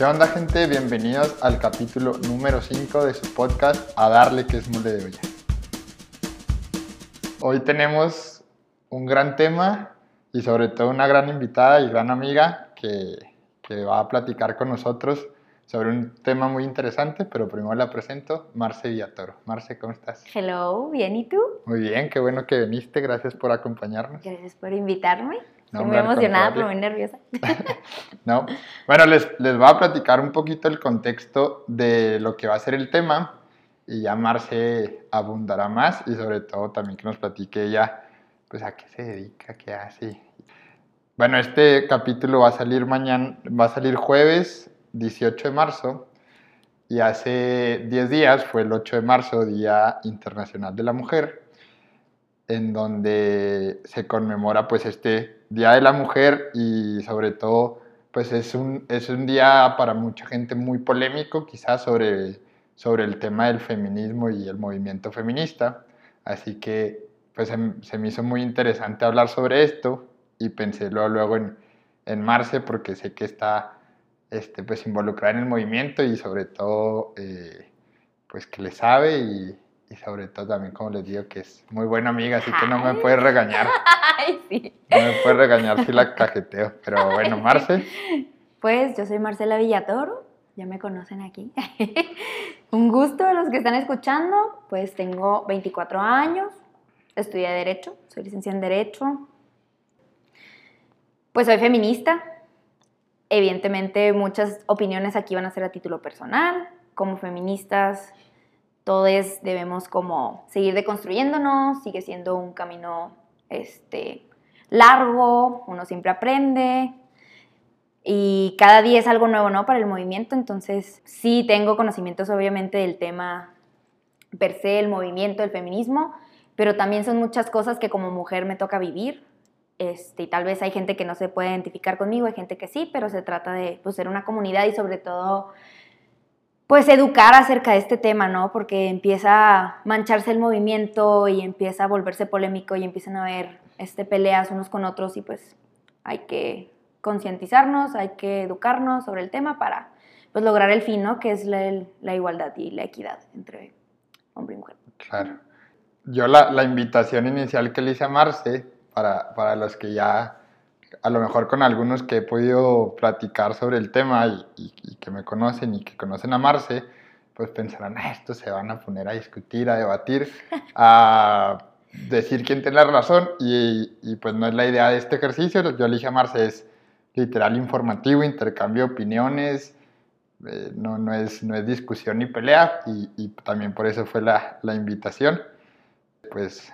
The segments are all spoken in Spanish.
¿Qué onda gente? Bienvenidos al capítulo número 5 de su podcast A Darle que es mole de olla. Hoy tenemos un gran tema y sobre todo una gran invitada y gran amiga que, que va a platicar con nosotros sobre un tema muy interesante, pero primero la presento, Marce Villatoro. Marce, ¿cómo estás? Hello, bien, ¿y tú? Muy bien, qué bueno que viniste, gracias por acompañarnos. Gracias por invitarme. No, Estoy muy emocionada, pero muy nerviosa. No. Bueno, les, les voy a platicar un poquito el contexto de lo que va a ser el tema y ya Marce abundará más y sobre todo también que nos platique ella, pues a qué se dedica, qué hace. Bueno, este capítulo va a salir mañana, va a salir jueves 18 de marzo y hace 10 días fue el 8 de marzo, Día Internacional de la Mujer, en donde se conmemora pues este Día de la Mujer y sobre todo pues es un, es un día para mucha gente muy polémico quizás sobre, sobre el tema del feminismo y el movimiento feminista. Así que pues se, se me hizo muy interesante hablar sobre esto y pensé luego, luego en, en Marce porque sé que está este, pues involucrada en el movimiento y sobre todo eh, pues que le sabe y, y sobre todo también como les digo que es muy buena amiga, así que no me puede regañar. Ay, sí. No me puede regañar si la cajeteo. Pero bueno, Marce, Pues yo soy Marcela Villatoro, ya me conocen aquí. Un gusto a los que están escuchando. Pues tengo 24 años, estudié Derecho, soy licenciada en Derecho. Pues soy feminista. Evidentemente muchas opiniones aquí van a ser a título personal. Como feministas, todos debemos como seguir deconstruyéndonos, sigue siendo un camino este, largo, uno siempre aprende y cada día es algo nuevo, ¿no? Para el movimiento, entonces sí tengo conocimientos obviamente del tema per se, el movimiento, el feminismo, pero también son muchas cosas que como mujer me toca vivir. Este, y tal vez hay gente que no se puede identificar conmigo, hay gente que sí, pero se trata de pues, ser una comunidad y sobre todo pues educar acerca de este tema, ¿no? Porque empieza a mancharse el movimiento y empieza a volverse polémico y empiezan a haber este, peleas unos con otros y pues hay que concientizarnos, hay que educarnos sobre el tema para pues lograr el fin, ¿no? Que es la, igualdad y la equidad entre hombre y mujer. claro. Yo la, la invitación inicial que le hice a Marce, para, para los que ya, a lo mejor con algunos que he podido platicar sobre el tema y, y- y que me conocen y que conocen a Marce, pues pensarán, "Ah, estos se van a poner a discutir, a debatir, a decir quién tiene la razón y, y pues no es la idea de este ejercicio. Yo le a Marce, es literal informativo, intercambio de opiniones, eh, no, no, es, no es discusión ni pelea y, y también por eso fue la, la invitación. Pues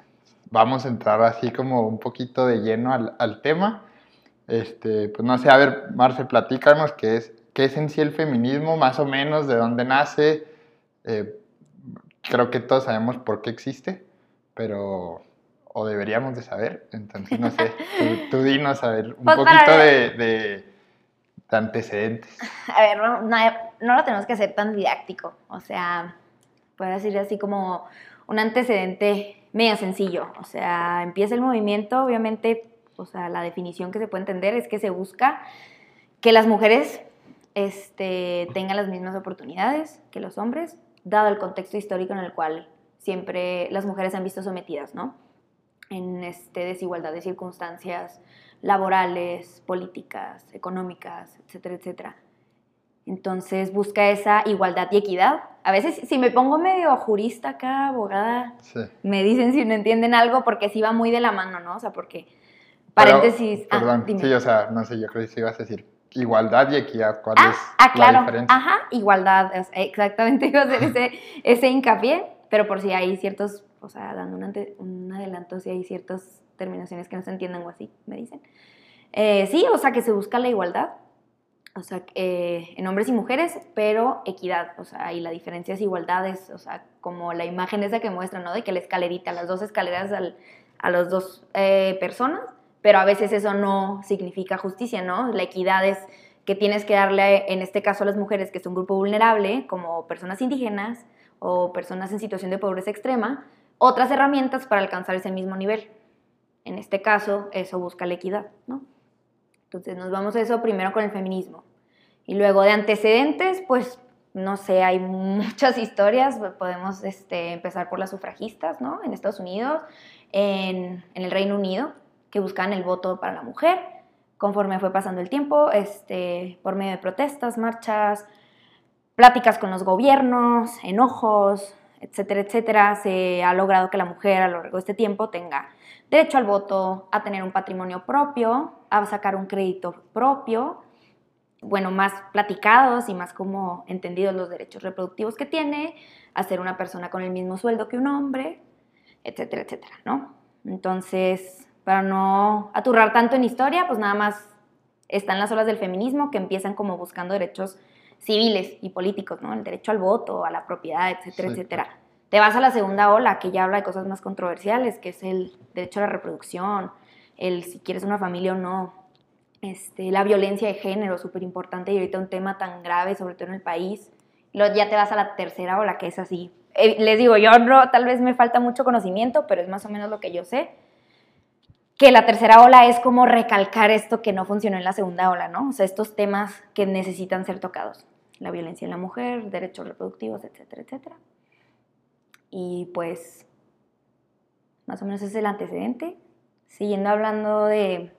vamos a entrar así como un poquito de lleno al, al tema. Este, pues no sé, a ver, Marce, platícanos qué es, qué es en sí el feminismo, más o menos, de dónde nace. Eh, creo que todos sabemos por qué existe, pero o deberíamos de saber. Entonces, no sé, tú, tú dinos a ver un Pues poquito de, de antecedentes. A ver, no, no, no lo tenemos que hacer tan didáctico, o sea, puedo decir así como un antecedente medio sencillo, o sea, empieza el movimiento, obviamente, o sea, la definición que se puede entender es que se busca que las mujeres este, tengan las mismas oportunidades que los hombres, dado el contexto histórico en el cual siempre las mujeres se han visto sometidas, ¿no? En este, desigualdad de circunstancias laborales, políticas, económicas, etcétera, etcétera. Entonces busca esa igualdad y equidad. A veces si me pongo medio jurista acá, abogada, Sí. me dicen si no entienden algo porque sí va muy de la mano, ¿no? O sea, porque Pero, paréntesis, ah, perdón, dime. sí, o sea, no sé, yo creo que ibas a decir igualdad y equidad. ¿Cuál Ah, es ah, claro. la diferencia? Ajá, igualdad. exactamente iba a hacer ese, ese hincapié, pero por si hay ciertos, o sea, dando un, ante- un adelanto, si hay ciertas terminaciones que no se entienden o así, me dicen. Eh, sí, o sea, que se busca la igualdad, o sea, eh, en hombres y mujeres, pero equidad, o sea, y la diferencia es igualdades, o sea, como la imagen esa que muestra, ¿no? De que la escalerita, las dos escaleras al- a las dos eh, personas, pero a veces eso no significa justicia, ¿no? La equidad es que tienes que darle, en este caso a las mujeres, que es un grupo vulnerable, como personas indígenas o personas en situación de pobreza extrema, otras herramientas para alcanzar ese mismo nivel. En este caso, eso busca la equidad, ¿no? Entonces nos vamos a eso primero con el feminismo. Y luego de antecedentes, pues no sé, hay muchas historias, podemos este, empezar por las sufragistas, ¿no? En Estados Unidos, en, en, el Reino Unido, que buscaban el voto para la mujer. Conforme fue pasando el tiempo, este, por medio de protestas, marchas, pláticas con los gobiernos, enojos, etcétera, etcétera, se ha logrado que la mujer a lo largo de este tiempo tenga derecho al voto, a tener un patrimonio propio, a sacar un crédito propio, bueno, más platicados y más como entendidos los derechos reproductivos que tiene, a ser una persona con el mismo sueldo que un hombre, etcétera, etcétera, ¿no? Entonces, para no aturrar tanto en historia, pues nada más están las olas del feminismo que empiezan como buscando derechos civiles y políticos, ¿no? El derecho al voto, a la propiedad, etcétera, etcétera. Te vas a la segunda ola, que ya habla de cosas más controversiales, que es el derecho a la reproducción, el si quieres una familia o no, este, la violencia de género, súper importante, y ahorita un tema tan grave, sobre todo en el país. Luego ya te vas a la tercera ola, que es así. Eh, les digo, yo no, tal vez me falta mucho conocimiento, pero es más o menos lo que yo sé. Que la tercera ola es como recalcar esto que no funcionó en la segunda ola, ¿no? O sea, estos temas que necesitan ser tocados. La violencia en la mujer, derechos reproductivos, etcétera, etcétera. Y pues, más o menos es el antecedente. Siguiendo hablando de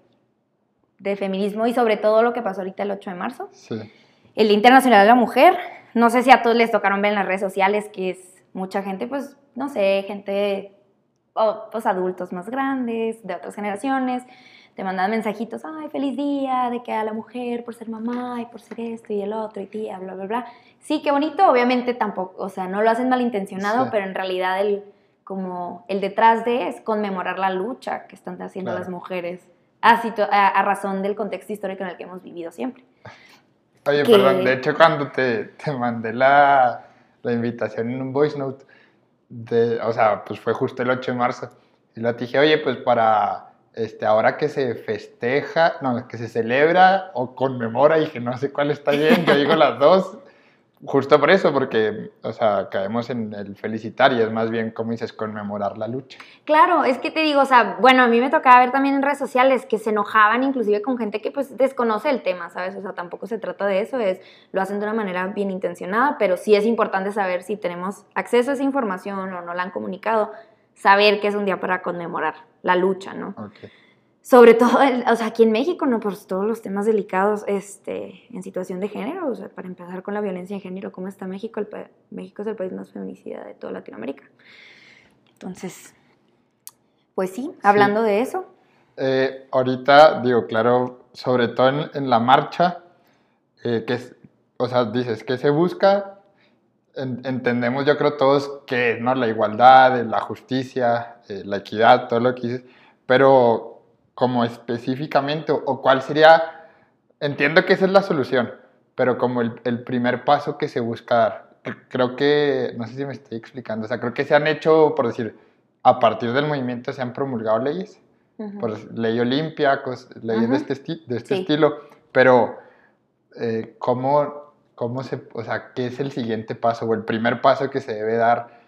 de feminismo y sobre todo lo que pasó ahorita el 8 de marzo. Sí. El Internacional de la Mujer. No sé si a todos les tocaron ver en las redes sociales que es mucha gente, pues, no sé, gente, pues adultos más grandes, de otras generaciones, te mandan mensajitos, ay, feliz día, de que a la mujer por ser mamá y por ser esto y el otro y tía, bla, bla, bla. Sí, qué bonito, obviamente tampoco, o sea, no lo hacen malintencionado, pero en realidad el, como el detrás de es conmemorar la lucha que están haciendo las mujeres a, razón del contexto histórico en el que hemos vivido siempre. Oye, perdón, de hecho cuando te, te mandé la, la, invitación en un voice note, de, o sea, pues fue justo el 8 de marzo, y lo dije, oye, pues para este, ahora que se festeja, no, que se celebra o conmemora, y que no sé cuál está bien, yo digo las dos, Justo por eso, porque, o sea, caemos en el felicitar y es más bien, como dices, conmemorar la lucha. Claro, es que te digo, o sea, bueno, a mí me tocaba ver también en redes sociales que se enojaban inclusive con gente que pues desconoce el tema, ¿sabes? O sea, tampoco se trata de eso, es, lo hacen de una manera bien intencionada, pero sí es importante saber si tenemos acceso a esa información o no la han comunicado, saber que es un día para conmemorar la lucha, ¿no? Okay sobre todo, o sea, aquí en México, ¿no? Por todos los temas delicados este, en situación de género, o sea, para empezar con la violencia en género, ¿cómo está México? El México es el país más feminicida de toda Latinoamérica. Entonces, pues sí, hablando de eso. Eh, ahorita, digo, claro, sobre todo en, la marcha, eh, que es, o sea, dices, ¿qué se busca? entendemos, yo creo todos que, ¿no? La igualdad, la justicia, eh, la equidad, todo lo que dices, pero como específicamente o, cuál sería, entiendo que esa es la solución, pero como el, el, primer paso que se busca dar. Creo que, no sé si me estoy explicando, o sea, creo que se han hecho, por decir, a partir del movimiento se han promulgado leyes, por ley Olimpia, leyes de este, de este estilo, pero eh, ¿cómo, ¿cómo se, o sea, qué es el siguiente paso o el primer paso que se debe dar?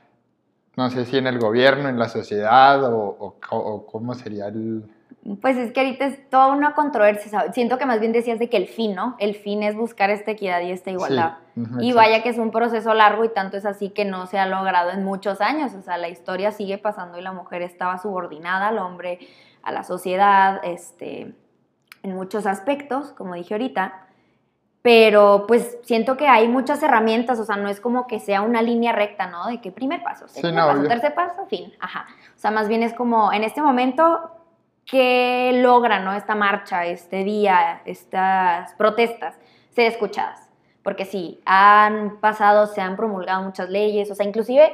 No sé si en el gobierno, en la sociedad o, o cómo sería el, pues es que ahorita es toda una controversia. Siento que más bien decías de que el fin, ¿no? El fin es buscar esta equidad y esta igualdad. y vaya que es un proceso largo y tanto es así que no se ha logrado en muchos años. O sea, la historia sigue pasando y la mujer estaba subordinada al hombre, a la sociedad, este, en muchos aspectos, como dije ahorita. Pero pues siento que hay muchas herramientas, o sea, no es como que sea una línea recta, ¿no? De que primer paso, segundo paso, tercer paso, fin, ajá. O sea, más bien es como, en este momento ¿Qué logra ¿no? esta marcha, este día, estas protestas, ser escuchadas. Porque sí, han pasado, se han promulgado muchas leyes, o sea, inclusive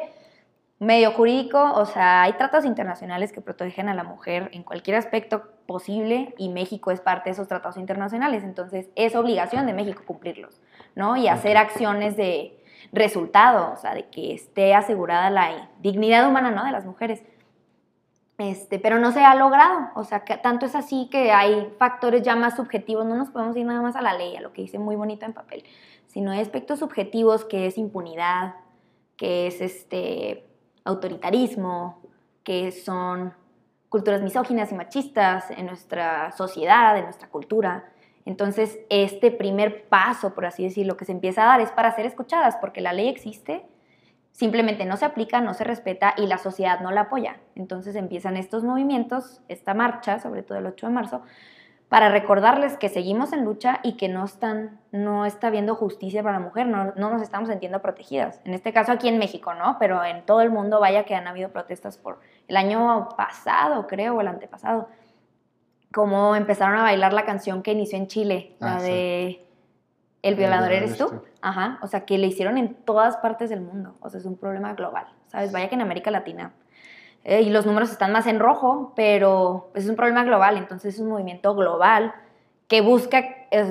medio jurídico, o sea, hay tratados internacionales que protegen a la mujer en cualquier aspecto posible y México es parte de esos tratados internacionales, entonces es obligación de México cumplirlos, ¿no? Y hacer acciones de resultado, o sea, de que esté asegurada la dignidad humana, ¿no? De las mujeres. Este, pero no se ha logrado, o sea, tanto es así que hay factores ya más subjetivos, no nos podemos ir nada más a la ley, a lo que dice muy bonito en papel, sino hay aspectos subjetivos que es impunidad, que es este autoritarismo, que son culturas misóginas y machistas en nuestra sociedad, en nuestra cultura, Entonces, este primer paso, por así decirlo, que se empieza a dar es para ser escuchadas, porque la ley existe, simplemente no se aplica, no se respeta y la sociedad no la apoya. Entonces empiezan estos movimientos, esta marcha, sobre todo el 8 de marzo, para recordarles que seguimos en lucha y que no, están, no está habiendo justicia para la mujer, no, no nos estamos sintiendo protegidas. En este caso aquí en México, ¿no? Pero en todo el mundo, vaya que han habido protestas por el año pasado, creo, o el antepasado, como empezaron a bailar la canción que inició en Chile, la Ah, sí. El violador eres tú. Ajá, o sea, que le hicieron en todas partes del mundo. O sea, es un problema global, ¿sabes? Vaya que en América Latina. eh, y los números están más en rojo, pero es un problema global, entonces es un movimiento global que busca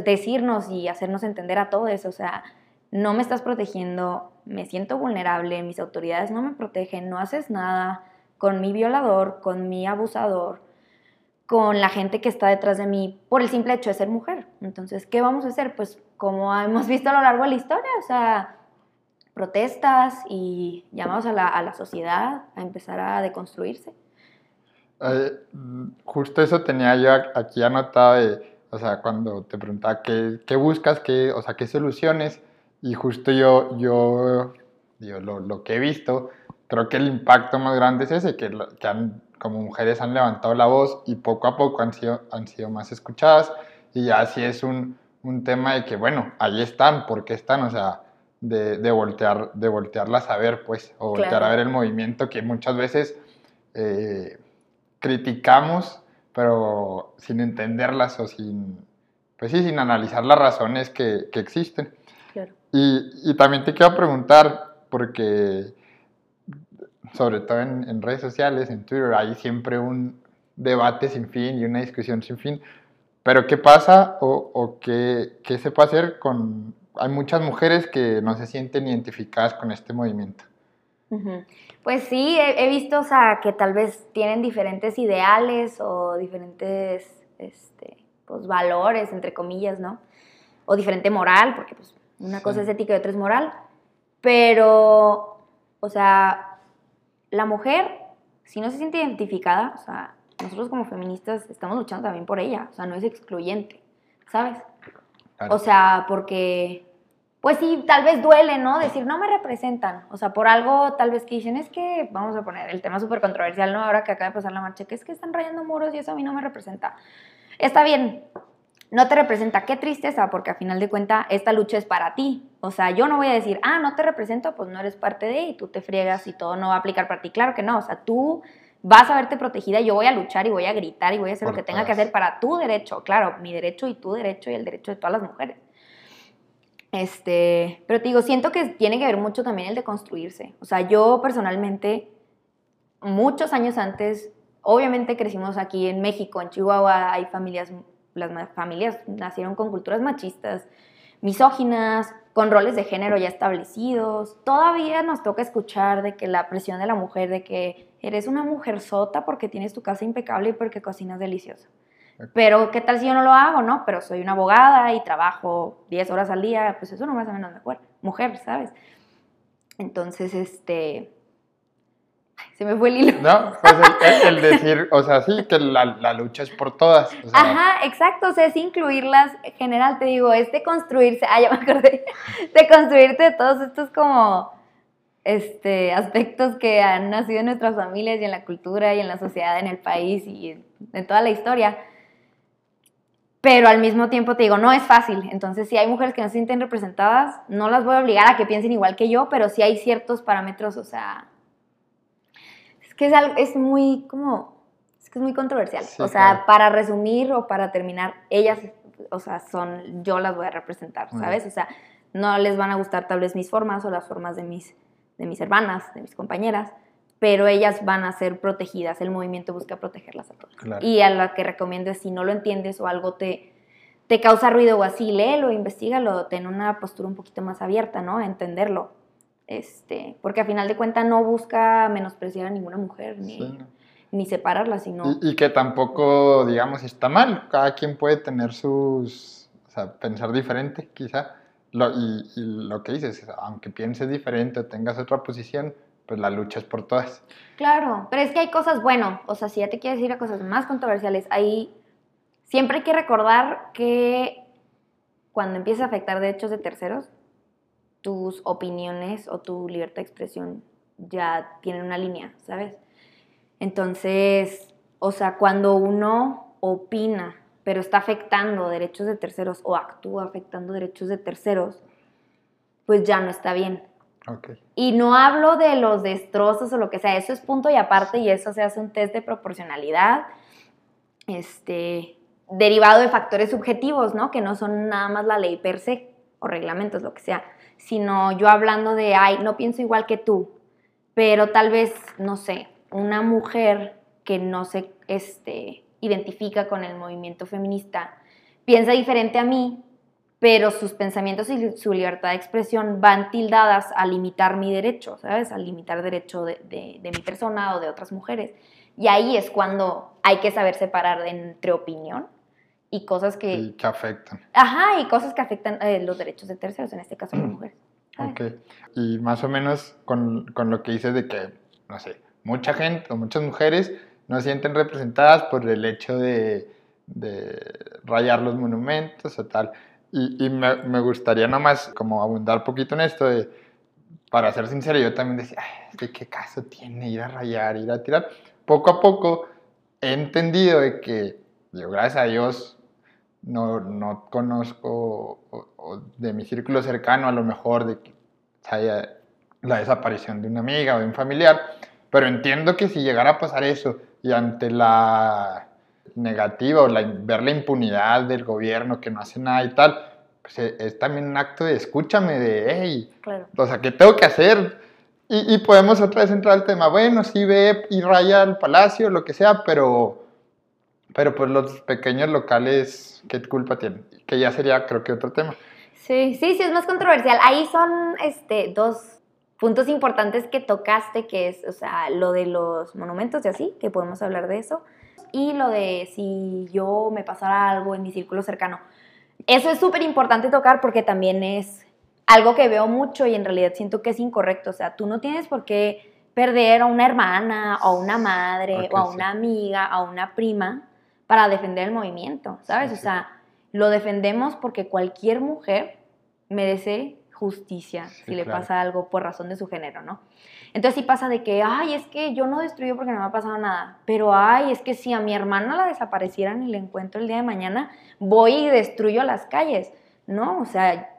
decirnos y hacernos entender a todos, o sea, no me estás protegiendo, me siento vulnerable, mis autoridades no me protegen, no haces nada con mi violador, con mi abusador, con la gente que está detrás de mí por el simple hecho de ser mujer. Entonces, ¿qué vamos a hacer? Pues como hemos visto a lo largo de la historia, o sea, protestas y llamados a la, a la sociedad a empezar a deconstruirse. Eh, justo eso tenía yo aquí anotado o sea, cuando te preguntaba qué, qué buscas, qué, o sea, qué soluciones, y justo yo, yo digo, lo, lo que he visto, creo que el impacto más grande es ese, que, que han, como mujeres han levantado la voz y poco a poco han sido, han sido más escuchadas, y ya sí es un, un tema de que, bueno, ahí están, ¿por qué están? O sea, de, de voltear, de voltearlas a ver, pues, o voltear Claro. a ver el movimiento que muchas veces... eh, criticamos, pero sin entenderlas o sin, pues sí, sin analizar las razones que, que existen. Claro. Y, y también te quiero preguntar, porque sobre todo en, en redes sociales, en Twitter, hay siempre un debate sin fin y una discusión sin fin. Pero ¿qué pasa o, o qué, qué se puede hacer con... Hay muchas mujeres que no se sienten identificadas con este movimiento. Pues sí, he, he visto, o sea, que tal vez tienen diferentes ideales o diferentes, este, pues, valores, entre comillas, ¿no? O diferente moral, porque pues una Sí. cosa es ética y otra es moral. Pero, o sea, la mujer, si no se siente identificada, o sea, nosotros como feministas estamos luchando también por ella, o sea, no es excluyente, ¿sabes? Claro. O sea, porque, pues sí, tal vez duele, ¿no? Decir, no me representan. O sea, por algo tal vez que dicen, es que, vamos a poner el tema súper controversial, ¿no? Ahora que acaba de pasar la marcha, que es que están rayando muros y eso a mí no me representa. Está bien, no te representa, qué tristeza, porque a final de cuentas esta lucha es para ti. O sea, yo no voy a decir, ah, no te represento, pues no eres parte de y tú te friegas y todo no va a aplicar para ti. Claro que no, o sea, tú vas a verte protegida, yo voy a luchar y voy a gritar y voy a hacer Por lo que tenga que hacer para tu derecho, claro, mi derecho y tu derecho y el derecho de todas las mujeres. Este, pero te digo, siento que tiene que ver mucho también el de construirse. O sea, yo personalmente, muchos años antes, obviamente crecimos aquí en México, en Chihuahua, hay familias, las familias nacieron con culturas machistas, misóginas, con roles de género ya establecidos. Todavía nos toca escuchar de que la presión de la mujer, de que eres una mujer sota porque tienes tu casa impecable y porque cocinas delicioso. Pero, ¿qué tal si yo no lo hago, no? Pero soy una abogada y trabajo 10 horas al día, pues eso no me hace menos mejor, mujer, ¿sabes? Entonces, este... Se me fue el hilo. No, pues el, el- el decir, o sea, sí, que la, la lucha es por todas. o sea, Ajá, exacto, o sea, es incluirlas, en general, te digo, es de construirse, ah, ya me acordé, de construirte todos estos como, este, aspectos que han nacido en nuestras familias y en la cultura y en la sociedad, en el país y en, en toda la historia. Pero al mismo tiempo te digo, no es fácil. Entonces, si hay mujeres que no se sienten representadas, no las voy a obligar a que piensen igual que yo, pero sí hay ciertos parámetros, o sea, es que es, algo, es muy como, es que es muy controversial. Sí, o sea, claro. para resumir o para terminar, ellas, o sea, son, yo las voy a representar, ¿sabes? O sea, no les van a gustar tal vez mis formas o las formas de mis, de mis hermanas, de mis compañeras, pero ellas van a ser protegidas. El movimiento busca protegerlas a todas. Claro. Y a lo que recomiendo es, si no lo entiendes o algo te, te causa ruido o así, léelo, investigalo, ten una postura un poquito más abierta, ¿no? A entenderlo. Este, porque a final de cuentas no busca menospreciar a ninguna mujer ni, Sí, ni separarla, sino... Y, y que tampoco, digamos, está mal. Cada quien puede tener sus, o sea, pensar diferente, quizá. Lo, y, y lo que dices, aunque pienses diferente o tengas otra posición, pues la lucha es por todas. Claro, pero es que hay cosas, bueno, o sea, si ya te quieres ir a cosas más controversiales, ahí siempre hay que recordar que cuando empieza a afectar derechos de terceros, tus opiniones o tu libertad de expresión ya tienen una línea, ¿sabes? Entonces, o sea, cuando uno opina, pero está afectando derechos de terceros o actúa afectando derechos de terceros, pues ya no está bien. Ok. Y no hablo de los destrozos o lo que sea, eso es punto y aparte y eso se hace un test de proporcionalidad, este, derivado de factores subjetivos, ¿no? Que no son nada más la ley per se o reglamentos, lo que sea, sino yo hablando de, ay, no pienso igual que tú, pero tal vez, no sé, una mujer que no se este, identifica con el movimiento feminista piensa diferente a mí, pero sus pensamientos y su libertad de expresión van tildadas a limitar mi derecho, ¿sabes? A limitar derecho de, de, de mi persona o de otras mujeres. Y ahí es cuando hay que saber separar entre opinión y cosas que... Y que afectan. Ajá, y cosas que afectan eh, los derechos de terceros, en este caso las mujeres. ¿sabes? Ok. Y más o menos con, con lo que dices de que, no sé, mucha gente o muchas mujeres no se sienten representadas por el hecho de, de rayar los monumentos o tal. Y, y me, me, gustaría nomás como abundar poquito en esto de, para ser sincero, yo también decía, Ay, ¿qué caso tiene ir a rayar, ir a tirar? Poco a poco he entendido de que, yo gracias a Dios, no, no conozco o, o de mi círculo cercano a lo mejor de que haya la desaparición de una amiga o de un familiar, pero entiendo que si llegara a pasar eso y ante la negativa o la, ver la impunidad del gobierno que no hace nada y tal, pues es, es también un acto de escúchame, de, hey, Claro. o sea, ¿qué tengo que hacer? Y, y, podemos otra vez entrar al tema, bueno, sí ve y raya el palacio, lo que sea, pero, pero pues los pequeños locales, ¿qué culpa tienen? Que ya sería, creo que otro tema. Sí, sí, sí, es más controversial. Ahí son este, dos puntos importantes que tocaste, que es, o sea, lo de los monumentos y así, que podemos hablar de eso, y lo de si yo me pasara algo en mi círculo cercano. Eso es súper importante tocar porque también es algo que veo mucho y en realidad siento que es incorrecto. O sea, tú no tienes por qué perder a una hermana o a una madre Okay, o a sí. una amiga, a una prima para defender el movimiento, ¿sabes? Sí, o sea, lo defendemos porque cualquier mujer merece justicia Sí, si le claro. pasa algo por razón de su género, ¿no? Entonces sí pasa de que, ay, es que yo no destruyo porque no me ha pasado nada, pero ay, es que si a mi hermana la desaparecieran y la encuentro el día de mañana, voy y destruyo las calles, ¿no? O sea,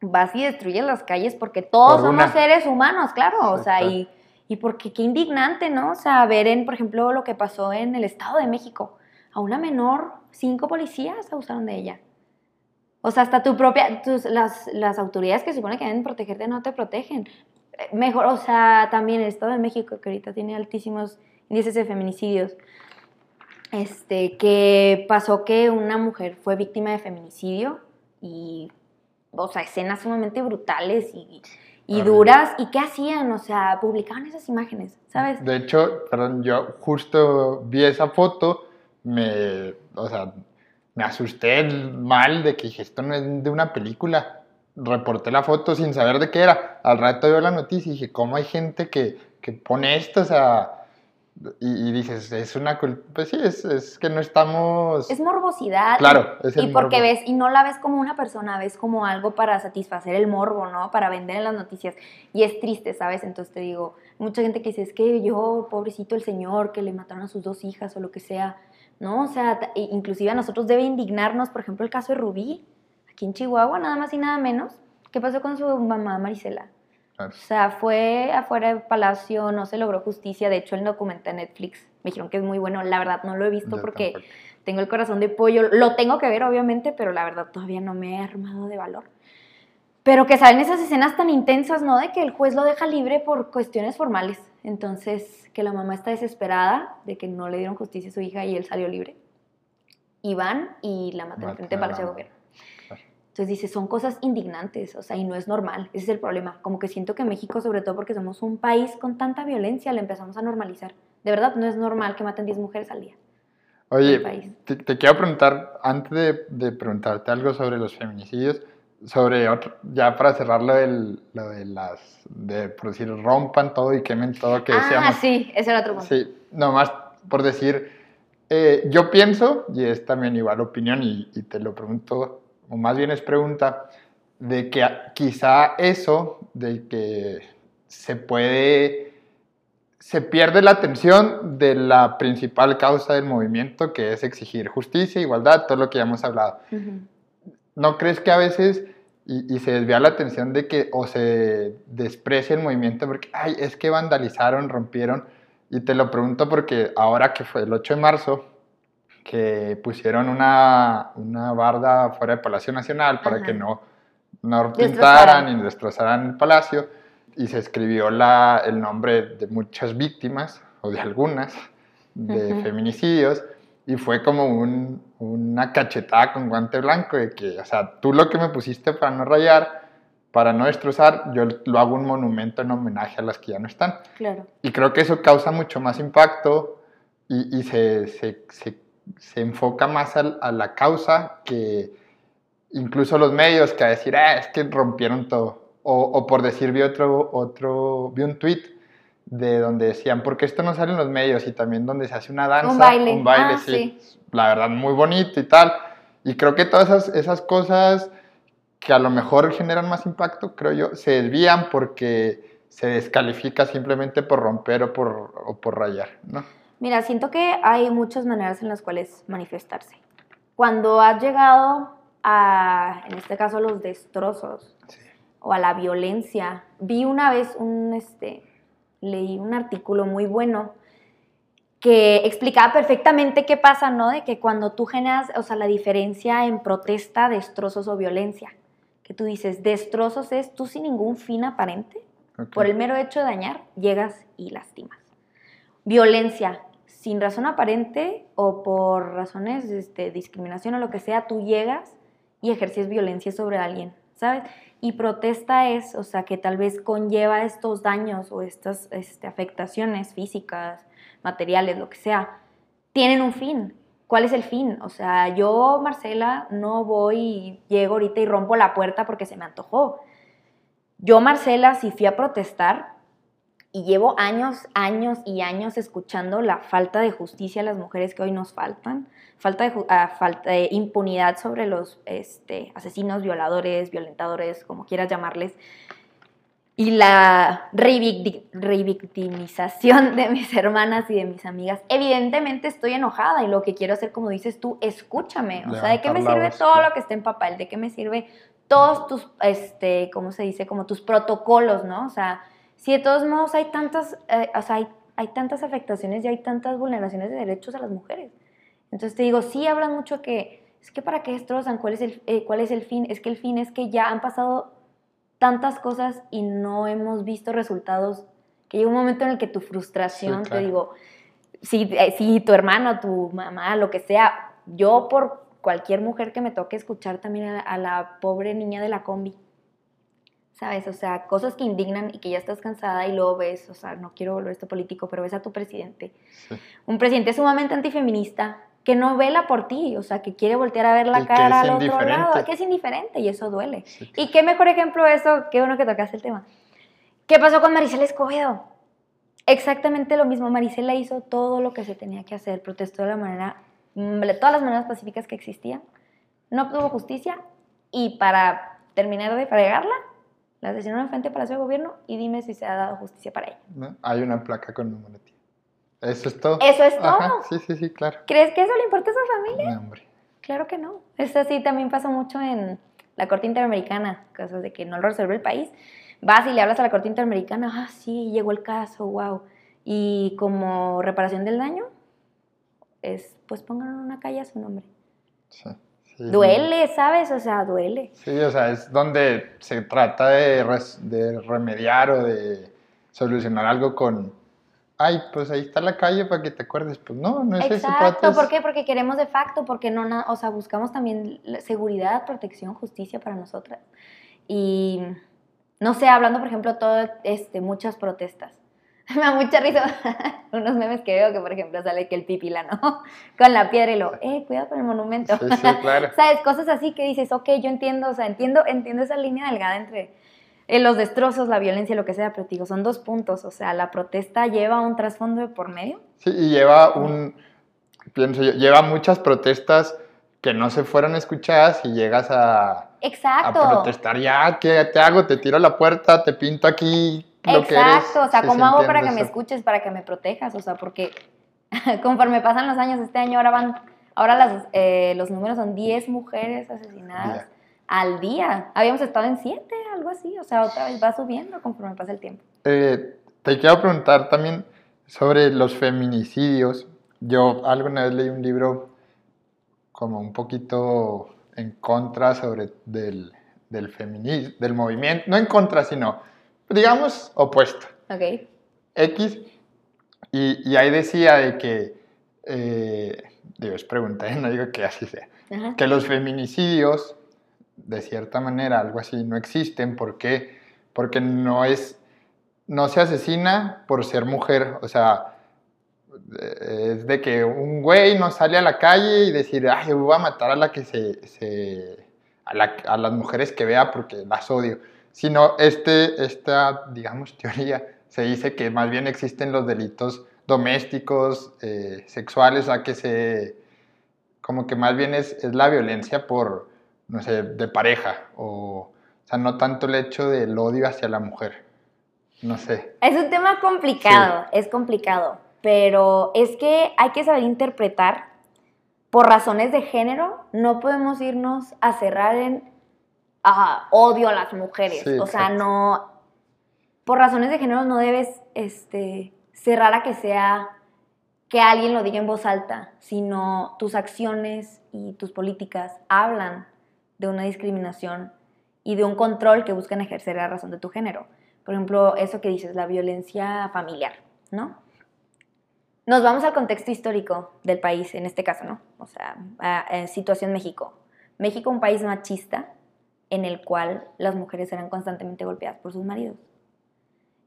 vas y destruyes las calles porque todos Por somos seres humanos, claro, o Sí, sea, claro. y, y porque qué indignante, ¿no? O sea, ver en, por ejemplo, lo que pasó en el Estado de México, a una menor, cinco policías abusaron de ella. O sea, hasta tu propia, tus, las, las autoridades que se supone que deben protegerte no te protegen. Eh, Mejor, o sea, también el Estado de México, que ahorita tiene altísimos índices de feminicidios, este, que pasó que una mujer fue víctima de feminicidio y, o sea, escenas sumamente brutales y, y duras. ¿Y qué hacían? O sea, publicaban esas imágenes, ¿sabes? De hecho, perdón, yo justo vi esa foto, me, o sea, me asusté mal de que dije, esto no es de una película. Reporté la foto sin saber de qué era. Al rato veo la noticia y dije, ¿cómo hay gente que, que pone esto? O sea, y, y dices, es una culpa. Pues sí, es, es que no estamos. Es morbosidad. Claro, es el y porque morbo. ves, y no la ves como una persona, ves como algo para satisfacer el morbo, ¿no? Para vender en las noticias. Y es triste, ¿sabes? Entonces te digo, mucha gente que dice, es que yo, pobrecito el señor, que le mataron a sus dos hijas o lo que sea, ¿no? O sea, inclusive a nosotros debe indignarnos, por ejemplo, el caso de Rubí, aquí en Chihuahua, nada más y nada menos. ¿Qué pasó con su mamá Marisela? Claro. O sea, fue afuera del palacio, no se logró justicia. De hecho, el documental de Netflix me dijeron que es muy bueno. La verdad, no lo he visto Yo porque tampoco. tengo el corazón de pollo. Lo tengo que ver, obviamente, pero la verdad todavía no me he armado de valor. Pero que salen esas escenas tan intensas, ¿no? De que el juez lo deja libre por cuestiones formales. Entonces, que la mamá está desesperada de que no le dieron justicia a su hija y él salió libre. Y van y la matan Matan frente a al la Palacio de. Gobierno. Claro. Entonces dice, son cosas indignantes, o sea, y no es normal. Ese es el problema. Como que siento que México, sobre todo porque somos un país con tanta violencia, lo empezamos a normalizar. De verdad, no es normal que maten 10 mujeres al día. Oye, te, te quiero preguntar, antes de, de preguntarte algo sobre los feminicidios, sobre otro, ya para cerrar lo, del, lo de las, de por decir, rompan todo y quemen todo que ah, decíamos. sí, ese era otro punto. Sí, nomás por decir, eh, yo pienso, y es también igual opinión, y, y te lo pregunto o más bien es pregunta, de que quizá eso, de que se puede, se pierde la atención de la principal causa del movimiento, que es exigir justicia, igualdad, todo lo que ya hemos hablado. ¿No crees que a veces y, se desvía la atención de que o se desprecia el movimiento porque, ay, es que vandalizaron, rompieron? Y te lo pregunto porque ahora que fue el 8 de marzo, que pusieron una, una barda fuera del Palacio Nacional para que no, no pintaran y destrozaran el palacio, y se escribió la, el nombre de muchas víctimas, o de algunas, de feminicidios, y fue como un, una cachetada con guante blanco de que, o sea, tú lo que me pusiste para no rayar, para no destrozar, yo lo hago un monumento en homenaje a las que ya no están. Claro. Y creo que eso causa mucho más impacto y, y se, se, se, se, enfoca más a, a, la causa que incluso los medios que a decir, ah, es que rompieron todo. O, o por decir, vi otro, otro, vi un tweet de donde decían, porque esto no sale en los medios y también donde se hace una danza, un baile, un baile ah, sí, la verdad muy bonito y tal. Y creo que todas esas, esas cosas que a lo mejor generan más impacto, creo yo, se desvían porque se descalifica simplemente por romper o por, o por rayar, ¿no? Mira, siento que hay muchas maneras en las cuales manifestarse. Cuando has llegado a, en este caso, los destrozos sí. o a la violencia, vi una vez un, este, leí un artículo muy bueno que explicaba perfectamente qué pasa, ¿no? De que cuando tú generas, o sea, la diferencia en protesta, destrozos o violencia, que tú dices, destrozos es tú sin ningún fin aparente, okay. por el mero hecho de dañar, llegas y lastimas. Violencia, sin razón aparente o por razones de este, discriminación o lo que sea, tú llegas y ejerces violencia sobre alguien, ¿sabes? Y protesta es, o sea, que tal vez conlleva estos daños o estas este, afectaciones físicas, materiales, lo que sea, tienen un fin. ¿Cuál es el fin? O sea, yo, Marcela, no voy y llego ahorita y rompo la puerta porque se me antojó. Yo, Marcela, si fui a protestar y llevo años, años y años escuchando la falta de justicia a las mujeres que hoy nos faltan, falta de, uh, falta de impunidad sobre los este, asesinos, violadores, violentadores, como quieras llamarles, y la revictimización de mis hermanas y de mis amigas. Evidentemente estoy enojada y lo que quiero hacer, como dices tú, escúchame. O sea, ¿de qué me sirve todo lo que está en papel? ¿De qué me sirve todos tus, este, ¿cómo se dice? Como tus protocolos, ¿no? O sea, si de todos modos hay tantas, eh, o sea, hay, hay tantas afectaciones y hay tantas vulneraciones de derechos a las mujeres. Entonces te digo, sí hablan mucho que, es que para qué destrozan, ¿cuál es el, eh, cuál es el fin? Es que el fin es que ya han pasado tantas cosas y no hemos visto resultados, que llega un momento en el que tu frustración, sí, claro. te digo, si, eh, si tu hermano, tu mamá, lo que sea, yo por cualquier mujer que me toque escuchar también a, a la pobre niña de la combi, ¿sabes? O sea, cosas que indignan y que ya estás cansada y luego ves, o sea, no quiero volver esto político, pero ves a tu presidente. Sí. Un presidente sumamente antifeminista que no vela por ti, o sea, que quiere voltear a ver la cara al otro lado, que es indiferente y eso duele. Sí. Y qué mejor ejemplo eso, qué bueno que tocaste el tema. ¿Qué pasó con Maricela Escobedo? Exactamente lo mismo, Maricela hizo todo lo que se tenía que hacer, protestó de la manera, mm, de todas las maneras pacíficas que existían, no obtuvo justicia y para terminar de fregarla, la asesinaron frente al Palacio de Gobierno y dime si se ha dado justicia para ella. ¿No? Hay una placa con boletín. Eso es todo. Eso es todo. Ajá, sí, sí, sí, claro. ¿Crees que eso le importa a su familia? No, hombre. Claro que no. Eso sí también pasa mucho en la Corte Interamericana, casos de que no lo resuelve el país. Vas y le hablas a la Corte Interamericana, ah, sí, llegó el caso, wow. Y como reparación del daño, es, pues pongan en una calle a su nombre. Sí. Sí, duele, ¿sabes? O sea, duele. Sí, o sea, es donde se trata de, remediar o de solucionar algo con, ay, pues ahí está la calle para que te acuerdes. Pues no, no es Exacto. Exacto, ¿por qué? Porque queremos de facto, porque no, o sea, buscamos también seguridad, protección, justicia para nosotras. Y, no sé, hablando, por ejemplo, todo, este, muchas protestas. Me da mucha risa unos memes que veo que, por ejemplo, sale que el pipila, ¿no? Con la piedra y lo, eh, cuidado con el monumento. Sí, sí, claro. ¿Sabes? Cosas así que dices, ok, yo entiendo, o sea, entiendo, entiendo esa línea delgada entre eh, los destrozos, la violencia, lo que sea, pero digo, son dos puntos. O sea, la protesta lleva un trasfondo de por medio. Sí, y lleva un, pienso yo, lleva muchas protestas que no se fueron escuchadas y llegas a, Exacto. a protestar, ya, ¿qué te hago? Te tiro la puerta, te pinto aquí lo que eres. Exacto, o sea, ¿cómo hago para que me escuches, para que me protejas? O sea, porque conforme pasan los años, este año ahora van, ahora las, eh, los números son 10 mujeres asesinadas al día. Habíamos estado en 7, algo así, o sea, otra vez va subiendo conforme pasa el tiempo. Eh, te quiero preguntar también sobre los feminicidios. Yo alguna vez leí un libro como un poquito en contra sobre del, del feminismo, del movimiento, no en contra, sino, digamos, opuesto. ¿Ok? X, y, y ahí decía de que, eh, digo, es pregunta, ¿eh? no digo que así sea, Ajá. que los feminicidios, de cierta manera, algo así, no existen. ¿Por qué? Porque no es, no se asesina por ser mujer, o sea, es de que un güey no sale a la calle y decir, ay, yo voy a matar a la que se, se- a, la- a las mujeres que vea porque las odio, sino este, esta, digamos, teoría se dice que más bien existen los delitos domésticos, eh, sexuales, o sea, que se, como que más bien es, es la violencia por, no sé, de pareja, o, o sea, no tanto el hecho del odio hacia la mujer, no sé. Es un tema complicado, es complicado, pero es que hay que saber interpretar. Por razones de género, no podemos irnos a cerrar en ah, odio a las mujeres. Sí, o sea, exacto. no. Por razones de género no debes este, cerrar a que sea que alguien lo diga en voz alta, sino tus acciones y tus políticas hablan de una discriminación y de un control que buscan ejercer a razón de tu género. Por ejemplo, eso que dices, la violencia familiar, ¿no? Nos vamos al contexto histórico del país, en este caso, ¿no? O sea, a- situación México. México, un país machista en el cual las mujeres eran constantemente golpeadas por sus maridos.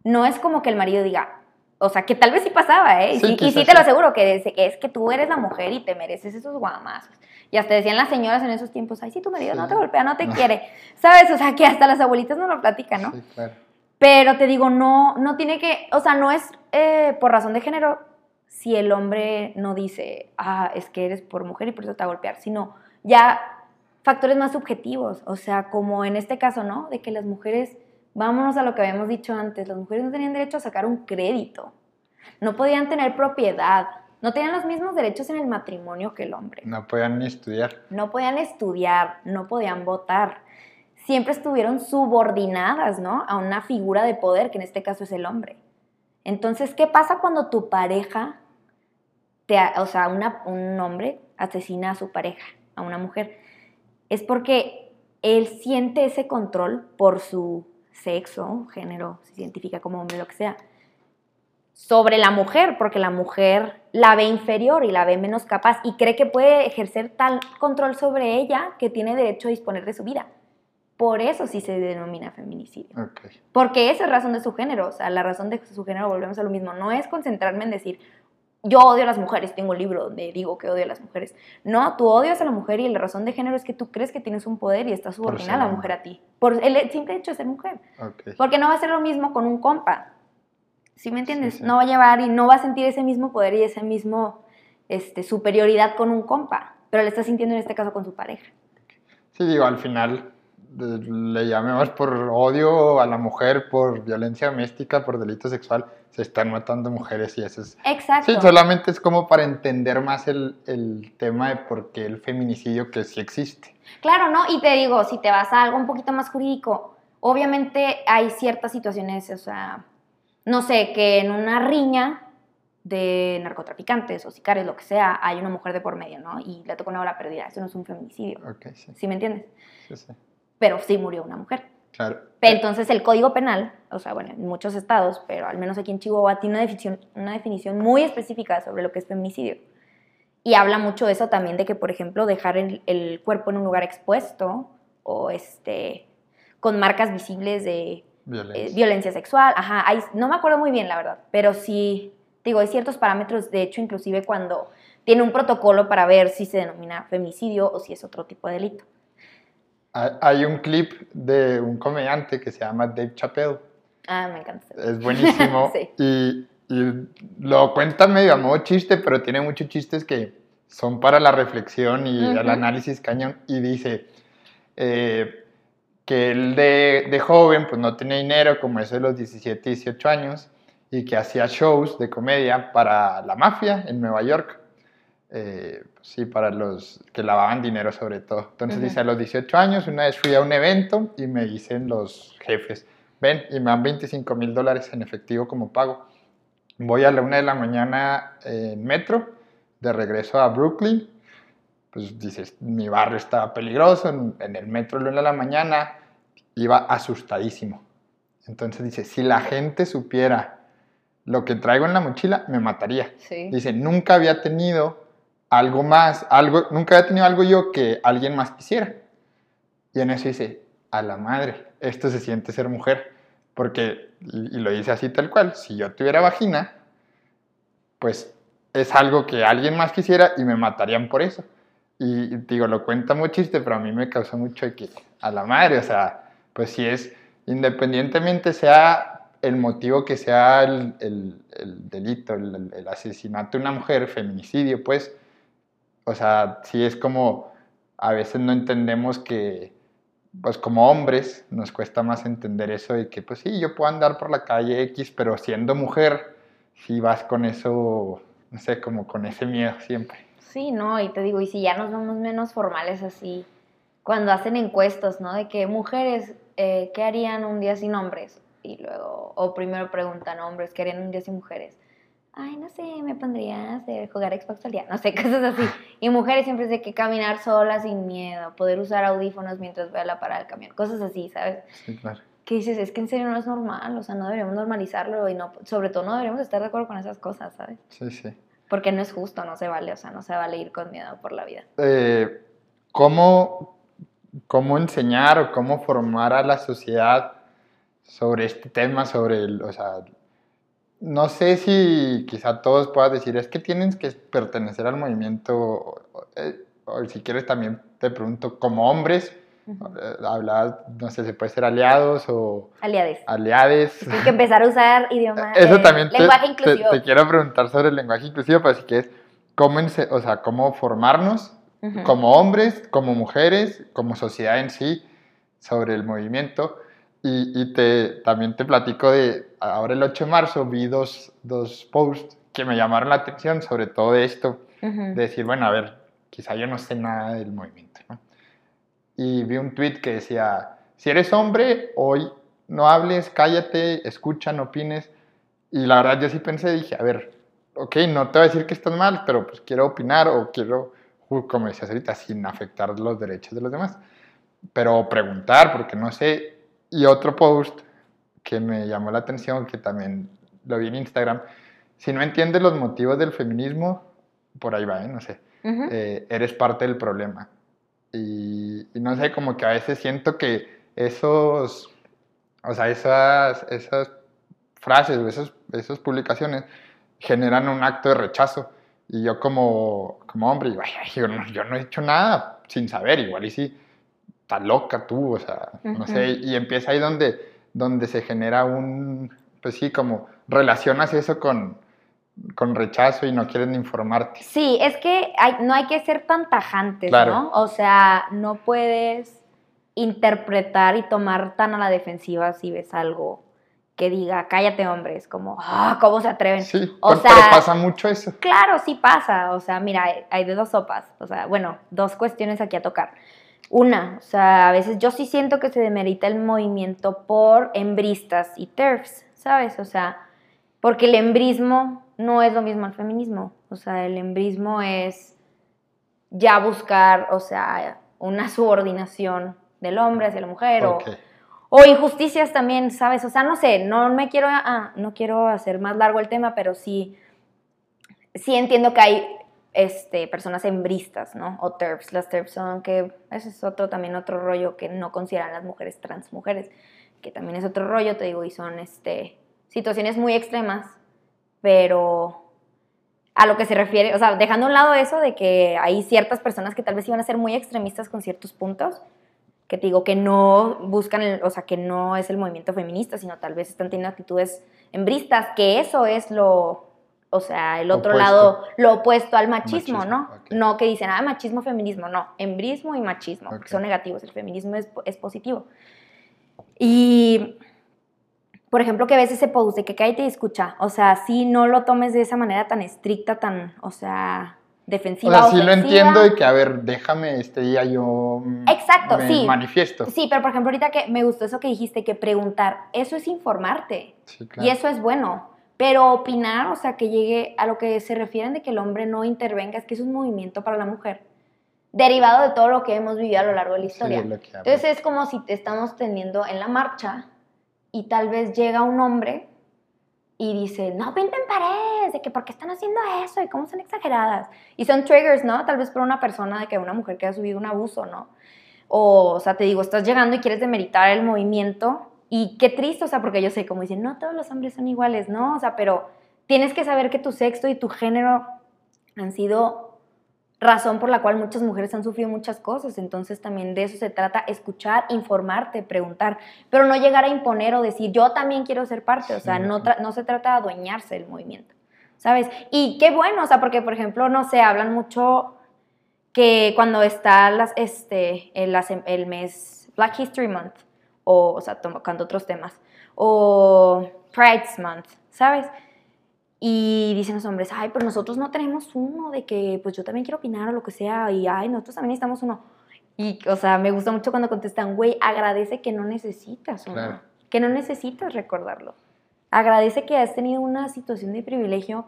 No es como que el marido diga, o sea, que tal vez sí pasaba, ¿eh? Y Sí, sí, y sí te lo aseguro, que es, que es que tú eres la mujer y te mereces esos guamazos. Y hasta decían las señoras en esos tiempos, ay, si tu marido no Sí. te golpea, no te No. quiere. ¿Sabes? O sea, que hasta las abuelitas no lo platican, ¿no? Sí, claro. Pero te digo, no, no tiene que, o sea, no es eh, por razón de género si el hombre no dice, ah, es que eres por mujer y por eso te va a golpear, sino ya factores más subjetivos, o sea, como en este caso, ¿no? De que las mujeres, vámonos a lo que habíamos dicho antes, las mujeres no tenían derecho a sacar un crédito, no podían tener propiedad, no tenían los mismos derechos en el matrimonio que el hombre No podían ni estudiar. no podían estudiar, no podían votar. Siempre estuvieron subordinadas, ¿no? A una figura de poder, que en este caso es el hombre. Entonces, ¿qué pasa cuando tu pareja, te, o sea, una- un hombre asesina a su pareja, a una mujer? Es porque él siente ese control por su sexo, género, se identifica como hombre, lo que sea, sobre la mujer, porque la mujer la ve inferior y la ve menos capaz y cree que puede ejercer tal control sobre ella que tiene derecho a disponer de su vida. Por eso sí se denomina feminicidio. Ok. Porque esa es razón de su género, o sea, la razón de su género, volvemos a lo mismo, no es concentrarme en decir, yo odio a las mujeres, tengo un libro donde digo que odio a las mujeres. No, tú odias a la mujer y la razón de género es que tú crees que tienes un poder y estás subordinada a la mujer a ti, por el simple hecho de ser mujer. Porque no va a ser lo mismo con un compa. ¿Sí me entiendes? Sí, sí. No va a llevar y no va a sentir ese mismo poder y esa mismo este, superioridad con un compa, pero le está sintiendo en este caso con su pareja. Sí, digo, al final de- le llamemos por odio a la mujer, por violencia doméstica, por delito sexual, se están matando mujeres y eso es... Exacto. Sí, solamente es como para entender más el, el tema de por qué el feminicidio que sí existe. Claro, ¿no? Y te digo, si te vas a algo un poquito más jurídico, obviamente hay ciertas situaciones, o sea, no sé, que en una riña de narcotraficantes o sicarios, lo que sea, hay una mujer de por medio, ¿no? Y le toca una bala perdida. Eso no es un feminicidio. Ok, sí, ¿Sí me entiendes? sí, sí. Pero sí murió una mujer. Claro. Entonces el Código Penal, o sea, bueno, en muchos estados, pero al menos aquí en Chihuahua, tiene una definición, una definición muy específica sobre lo que es feminicidio. Y habla mucho de eso también, de que, por ejemplo, dejar el, el cuerpo en un lugar expuesto o este, con marcas visibles de eh, Violencia. sexual. Ajá, hay- no me acuerdo muy bien, la verdad, pero sí, digo, hay ciertos parámetros, de hecho, inclusive cuando tiene un protocolo para ver si se denomina feminicidio o si es otro tipo de delito. Hay hay un clip de un comediante que se llama Dave Chappelle. Ah, me encanta. Es buenísimo. Sí. y, y lo cuenta medio a modo chiste, pero tiene muchos chistes que, son para la reflexión y el análisis cañón. Y dice eh, que él de, de joven pues no tenía dinero, como eso de los 17, 18 años, y que hacía shows de comedia para la mafia en Nueva York. Eh, sí, para los que lavaban dinero sobre todo. Entonces Ujú. dice, a los 18 años una vez fui a un evento y me dicen los jefes, ven, y me dan 25 mil dólares en efectivo como pago. Voy a la una de la mañana en metro, de regreso a Brooklyn. Pues dices, mi barrio estaba peligroso, en, en el metro a la una de la mañana iba asustadísimo. Entonces dice, si la gente supiera lo que traigo en la mochila, me mataría. Sí. Dice, nunca había tenido algo más, algo, nunca había tenido algo yo que alguien más quisiera. Y en eso dice, a la madre, esto se siente ser mujer. Porque, y, lo dice así tal cual, si yo tuviera vagina, pues es algo que alguien más quisiera y me matarían por eso. Y digo, lo cuenta muy chiste, pero a mí me causó mucho que a la madre, o sea, pues si es, independientemente sea el motivo que sea el, el- el delito, el, el- el asesinato de una mujer, feminicidio, pues, o sea, sí es como, a veces no entendemos que, pues como hombres, nos cuesta más entender eso de que, pues sí, yo puedo andar por la calle X, pero siendo mujer, sí vas con eso, no sé, como con ese miedo siempre. Sí, no, y te digo, y si ya nos vamos menos formales así, cuando hacen encuestas, ¿no? De que mujeres, eh, ¿qué harían un día sin hombres? Y luego, o primero preguntan hombres, ¿qué harían un día sin mujeres? Ay, no sé, me pondría a hacer, jugar Xbox al día, no sé, cosas así. Y mujeres siempre es de que caminar sola sin miedo, poder usar audífonos mientras vea la parada del camión, cosas así, ¿sabes? Sí, claro. Que dices, es que en serio no es normal, o sea, no deberíamos normalizarlo y no, sobre todo no deberíamos estar de acuerdo con esas cosas, ¿sabes? Sí, sí. Porque no es justo, no se vale, o sea, no se vale ir con miedo por la vida. Eh, ¿cómo, ¿Cómo enseñar o cómo formar a la sociedad sobre este tema, sobre el, o sea, no sé si quizá todos puedas decir, es que tienes que pertenecer al movimiento, eh, o si quieres también te pregunto, como hombres, Ujú. eh, hablabas, no sé, se puede ser aliados o Aliades. aliades. Hay que empezar a usar idioma. Eso eh, también te, lenguaje inclusivo. te quiero preguntar sobre el lenguaje inclusivo, pero si quieres, cómo, o sea, cómo formarnos como hombres, como mujeres, como sociedad en sí, sobre el movimiento. Y, y te, también te platico de, ahora el 8 de marzo vi dos, dos posts que me llamaron la atención, sobre todo de esto, Ujú. de decir, bueno, a ver, quizá yo no sé nada del movimiento. ¿no? Y vi un tweet que decía, si eres hombre, hoy no hables, cállate, escucha, no opines. Y la verdad yo sí pensé, dije, a ver, ok, no te voy a decir que estás mal, pero pues quiero opinar o quiero, como decías ahorita, sin afectar los derechos de los demás. Pero preguntar, porque no sé. Y otro post que me llamó la atención, que también lo vi en Instagram, si no entiendes los motivos del feminismo, por ahí va, ¿eh? no sé, Ujú. eh, eres parte del problema. Y, y no sé, como que a veces siento que esos, o sea, esas, esas frases o esas, esas publicaciones generan un acto de rechazo. Y yo como, como hombre, digo, "Ay, ay, yo, no, yo no he hecho nada sin saber, igual y sí, estás loca tú, o sea, no sé, y empieza ahí donde, donde se genera un, pues sí, como relacionas eso con, con rechazo y no quieren informarte. Sí, es que hay- no hay que ser tan tajantes, Claro. ¿no? O sea, no puedes interpretar y tomar tan a la defensiva si ves algo que diga, cállate hombre, es como, ah, ¿cómo se atreven? Sí, O pero, sea- pasa mucho eso. Claro, sí pasa. O sea, mira, hay- hay de dos sopas. O sea, bueno, dos cuestiones aquí a tocar. Una, o sea, a veces yo sí siento que se demerita el movimiento por hembristas y TERFs, ¿sabes? O sea, porque el hembrismo no es lo mismo al feminismo. O sea, el hembrismo es ya buscar, o sea, una subordinación del hombre hacia la mujer o injusticias también, ¿sabes? O sea, no sé, no me quiero, ah, no quiero hacer más largo el tema, pero sí, sí entiendo que hay este, personas hembristas, ¿no? O TERFs. Las TERFs son que, ese es otro, también otro rollo que no consideran las mujeres trans mujeres, que también es otro rollo, te digo, y son este, situaciones muy extremas, pero a lo que se refiere, o sea, dejando a un lado eso de que hay ciertas personas que tal vez iban a ser muy extremistas con ciertos puntos, que te digo que no buscan, el- o sea, que no es el movimiento feminista, sino tal vez están teniendo actitudes hembristas, que eso es lo, o sea, el otro Opuesto. lado, lo opuesto al machismo, Machismo, ¿no? No que dicen, ah, machismo, feminismo, no, embrismo y machismo, Ok. que son negativos, el feminismo es, es positivo. Y, por ejemplo, que a veces se de que cállate y escucha, o sea, sí, no lo tomes de esa manera tan estricta, tan, o sea, O defensiva. sea, sí lo entiendo y que, a ver, déjame este día yo mm, Exacto, me sí. manifiesto. Sí, pero por ejemplo, ahorita que me gustó eso que dijiste, que preguntar, eso es informarte. Sí, claro. Y eso es bueno. Pero opinar, o sea, que llegue a lo que se refieren de que el hombre no intervenga, es que es un movimiento para la mujer, derivado de todo lo que hemos vivido a lo largo de la historia. Entonces es como si te estamos teniendo en la marcha y tal vez llega un hombre y dice, no pinten paredes, de que por qué están haciendo eso y cómo son exageradas. Y son triggers, ¿no? Tal vez por una persona de que una mujer que ha subido un abuso, ¿no? O, o sea, te digo, estás llegando y quieres demeritar el movimiento y qué triste, o sea, porque yo sé, como dicen, no todos los hombres son iguales, ¿no? O sea, pero tienes que saber que tu sexo y tu género han sido razón por la cual muchas mujeres han sufrido muchas cosas. Entonces también de eso se trata, escuchar, informarte, preguntar, pero no llegar a imponer o decir, yo también quiero ser parte. O sea, no, no se trata de adueñarse del movimiento, ¿sabes? Y qué bueno, o sea, porque por ejemplo, no sé, hablan mucho que cuando está las, este, el, las- el mes Black History Month, o, o sea, tocando otros temas, o Pride Month, ¿sabes? Y dicen los hombres, ay, pero nosotros no tenemos uno de que, pues yo también quiero opinar o lo que sea, y ay, nosotros también necesitamos uno. Y, o sea, me gusta mucho cuando contestan, güey, agradece que no necesitas uno, Claro. que no necesitas recordarlo. Agradece que has tenido una situación de privilegio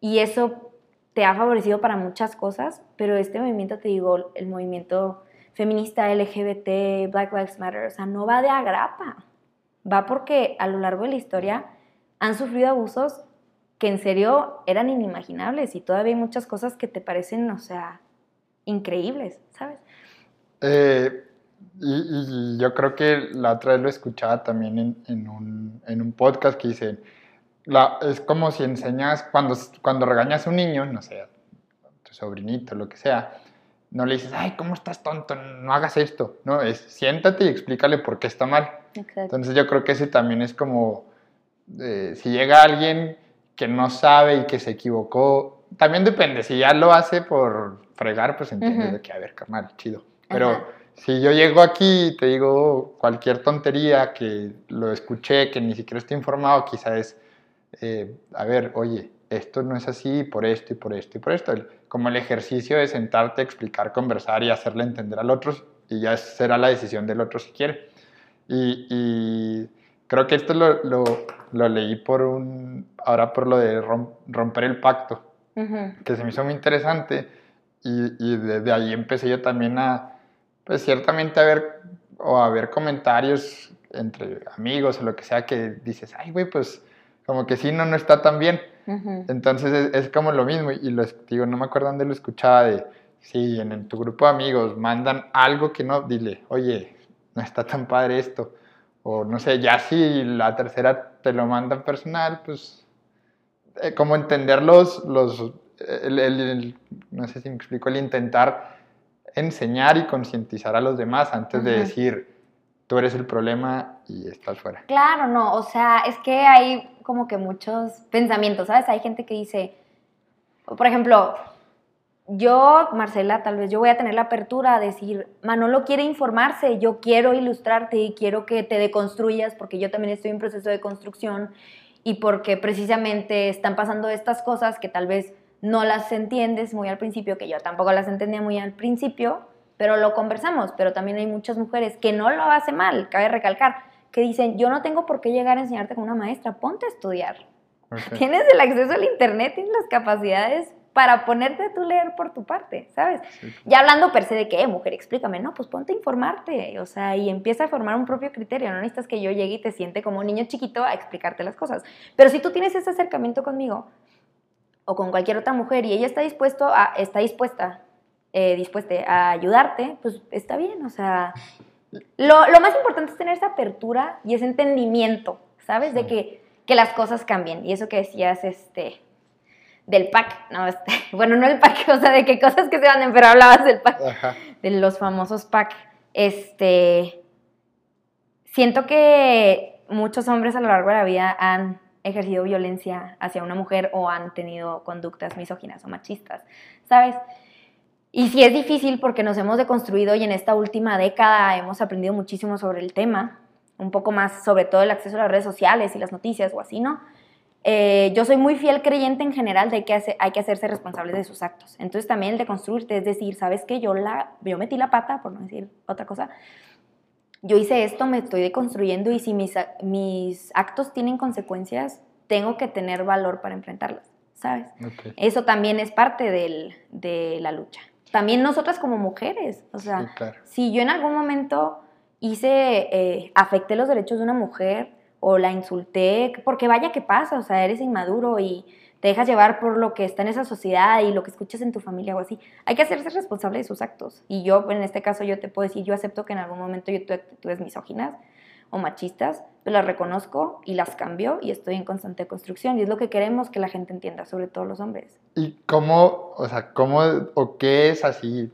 y eso te ha favorecido para muchas cosas, pero este movimiento, te digo, el movimiento feminista LGBT, Black Lives Matter, o sea, no va de agrapa, va porque a lo largo de la historia han sufrido abusos que en serio eran inimaginables y todavía hay muchas cosas que te parecen, o sea, increíbles, ¿sabes? Eh, y, yo creo que la otra vez lo escuchaba también en, un, podcast que dicen, es como si enseñas, cuando, cuando regañas a un niño, no sé, tu sobrinito, lo que sea, no le dices, ay, ¿cómo estás tonto? No hagas esto. No, es siéntate y explícale por qué está mal. Exacto. Entonces yo creo que ese también es como, eh, si llega alguien que no sabe y que se equivocó, también depende, si ya lo hace por fregar, pues entiendes de que, a ver, carnal, chido. Pero Ajá. si yo llego aquí y te digo cualquier tontería que lo escuché, que ni siquiera estoy informado, quizás es, eh, a ver, oye, esto no es así por esto y por esto y por esto. Como el ejercicio de sentarte, explicar, conversar y hacerle entender al otro y ya será la decisión del otro si quiere. Y, y creo que esto lo, lo, lo leí por un, ahora por lo de rom- romper el pacto Ujú. que se me hizo muy interesante y, y desde ahí empecé yo también a, pues ciertamente a ver, o a ver comentarios entre amigos o lo que sea que dices, ay, güey, pues como que sí, no, no está tan bien. Ujú. Entonces es, es como lo mismo y lo, digo, no me acuerdo dónde lo escuchaba de, sí, en, tu grupo de amigos mandan algo que no, dile, oye, no está tan padre esto. O no sé, ya si la tercera te lo mandan personal, pues eh, como entender los, los el- el- el- no sé si me explico, el intentar enseñar y concientizar a los demás antes de Ujú. decir, tú eres el problema y estás fuera. Claro, no, o sea, es que hay como que muchos pensamientos, ¿sabes? Hay gente que dice, por ejemplo, yo, Marcela, tal vez yo voy a tener la apertura a decir, Manolo quiere informarse, yo quiero ilustrarte y quiero que te deconstruyas porque yo también estoy en proceso de construcción y porque precisamente están pasando estas cosas que tal vez no las entiendes muy al principio, que yo tampoco las entendía muy al principio, pero lo conversamos, pero también hay muchas mujeres que no lo hacen mal, cabe recalcar, que dicen, yo no tengo por qué llegar a enseñarte con una maestra, ponte a estudiar. Tienes el acceso al internet, tienes las capacidades para ponerte a tú leer por tu parte, ¿sabes? Sí. Ya hablando per se de que, "Eh, mujer, explícame, no, pues ponte a informarte, o sea, y empieza a formar un propio criterio, no necesitas que yo llegue y te siente como un niño chiquito a explicarte las cosas. Pero si tú tienes ese acercamiento conmigo o con cualquier otra mujer y ella está dispuesto a, está dispuesta, eh, dispuesta a ayudarte, pues está bien, o sea, lo, lo más importante es tener esa apertura y ese entendimiento, ¿sabes? De que, que las cosas cambien. Y eso que decías, este, del pack, no, este, bueno, no el pack, o sea, de qué cosas que se van, pero hablabas del pack, Ajá. de los famosos pack. Este, siento que muchos hombres a lo largo de la vida han ejercido violencia hacia una mujer o han tenido conductas misóginas o machistas, ¿sabes? Y sí es difícil porque nos hemos deconstruido y en esta última década hemos aprendido muchísimo sobre el tema, un poco más sobre todo el acceso a las redes sociales y las noticias o así, ¿no? Eh, yo soy muy fiel creyente en general de que hay que hacerse responsables de sus actos. Entonces también el de construirte es decir, ¿sabes qué? Yo, la, yo metí la pata, por no decir otra cosa. Yo hice esto, me estoy deconstruyendo y si mis, mis actos tienen consecuencias, tengo que tener valor para enfrentarlas, ¿sabes? Eso también es parte del, de la lucha. También nosotras como mujeres, o sea, si yo en algún momento hice, eh, afecté los derechos de una mujer, o la insulté, porque vaya que pasa, o sea, eres inmaduro y te dejas llevar por lo que está en esa sociedad y lo que escuchas en tu familia o así. Hay que hacerse responsable de sus actos. Y yo, en este caso, yo te puedo decir, yo acepto que en algún momento yo tuve actitudes misóginas o machistas, pero las reconozco y las cambio y estoy en constante construcción. Y es lo que queremos que la gente entienda, sobre todo los hombres. ¿Y cómo, o sea, cómo o qué es así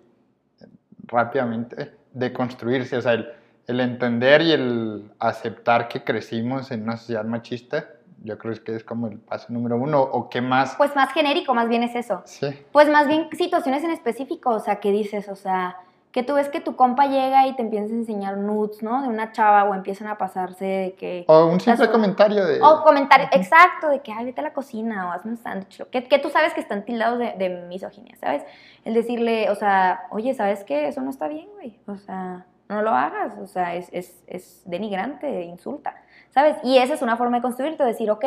rápidamente de construirse? O sea, el el entender y el aceptar que crecimos en una sociedad machista, yo creo que es como el paso número uno, o qué más. Pues más genérico, más bien es eso. Sí. Pues más bien situaciones en específico, o sea, ¿qué dices? O sea, que tú ves que tu compa llega y te empieza a enseñar nudes, ¿no? De una chava o empiezan a pasarse de que... O un simple comentario de... O comentario, exacto, de que, ay, vete a la cocina o hazme un sándwich. Que, que tú sabes que están tildados de, de misoginia, ¿sabes? El decirle, o sea, oye, ¿sabes qué? Eso no está bien, güey. O sea, no lo hagas, o sea, es, es, es denigrante, insulta, ¿sabes? Y esa es una forma de construirte, decir, ok,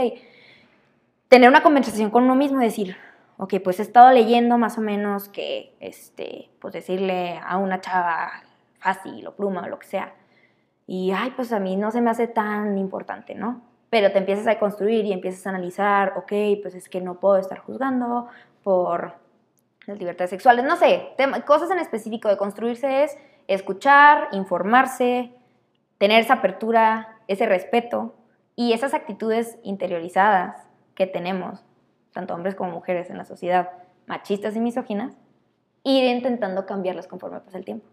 tener una conversación con uno mismo, decir, ok, pues he estado leyendo más o menos que, este, pues decirle a una chava fácil o pluma o lo que sea, y, ay, pues a mí no se me hace tan importante, ¿no? Pero te empiezas a construir y empiezas a analizar, ok, pues es que no puedo estar juzgando por las libertades sexuales, no sé, cosas en específico de construirse es escuchar, informarse, tener esa apertura, ese respeto y esas actitudes interiorizadas que tenemos, tanto hombres como mujeres en la sociedad, machistas y misóginas, ir intentando cambiarlas conforme pasa el tiempo.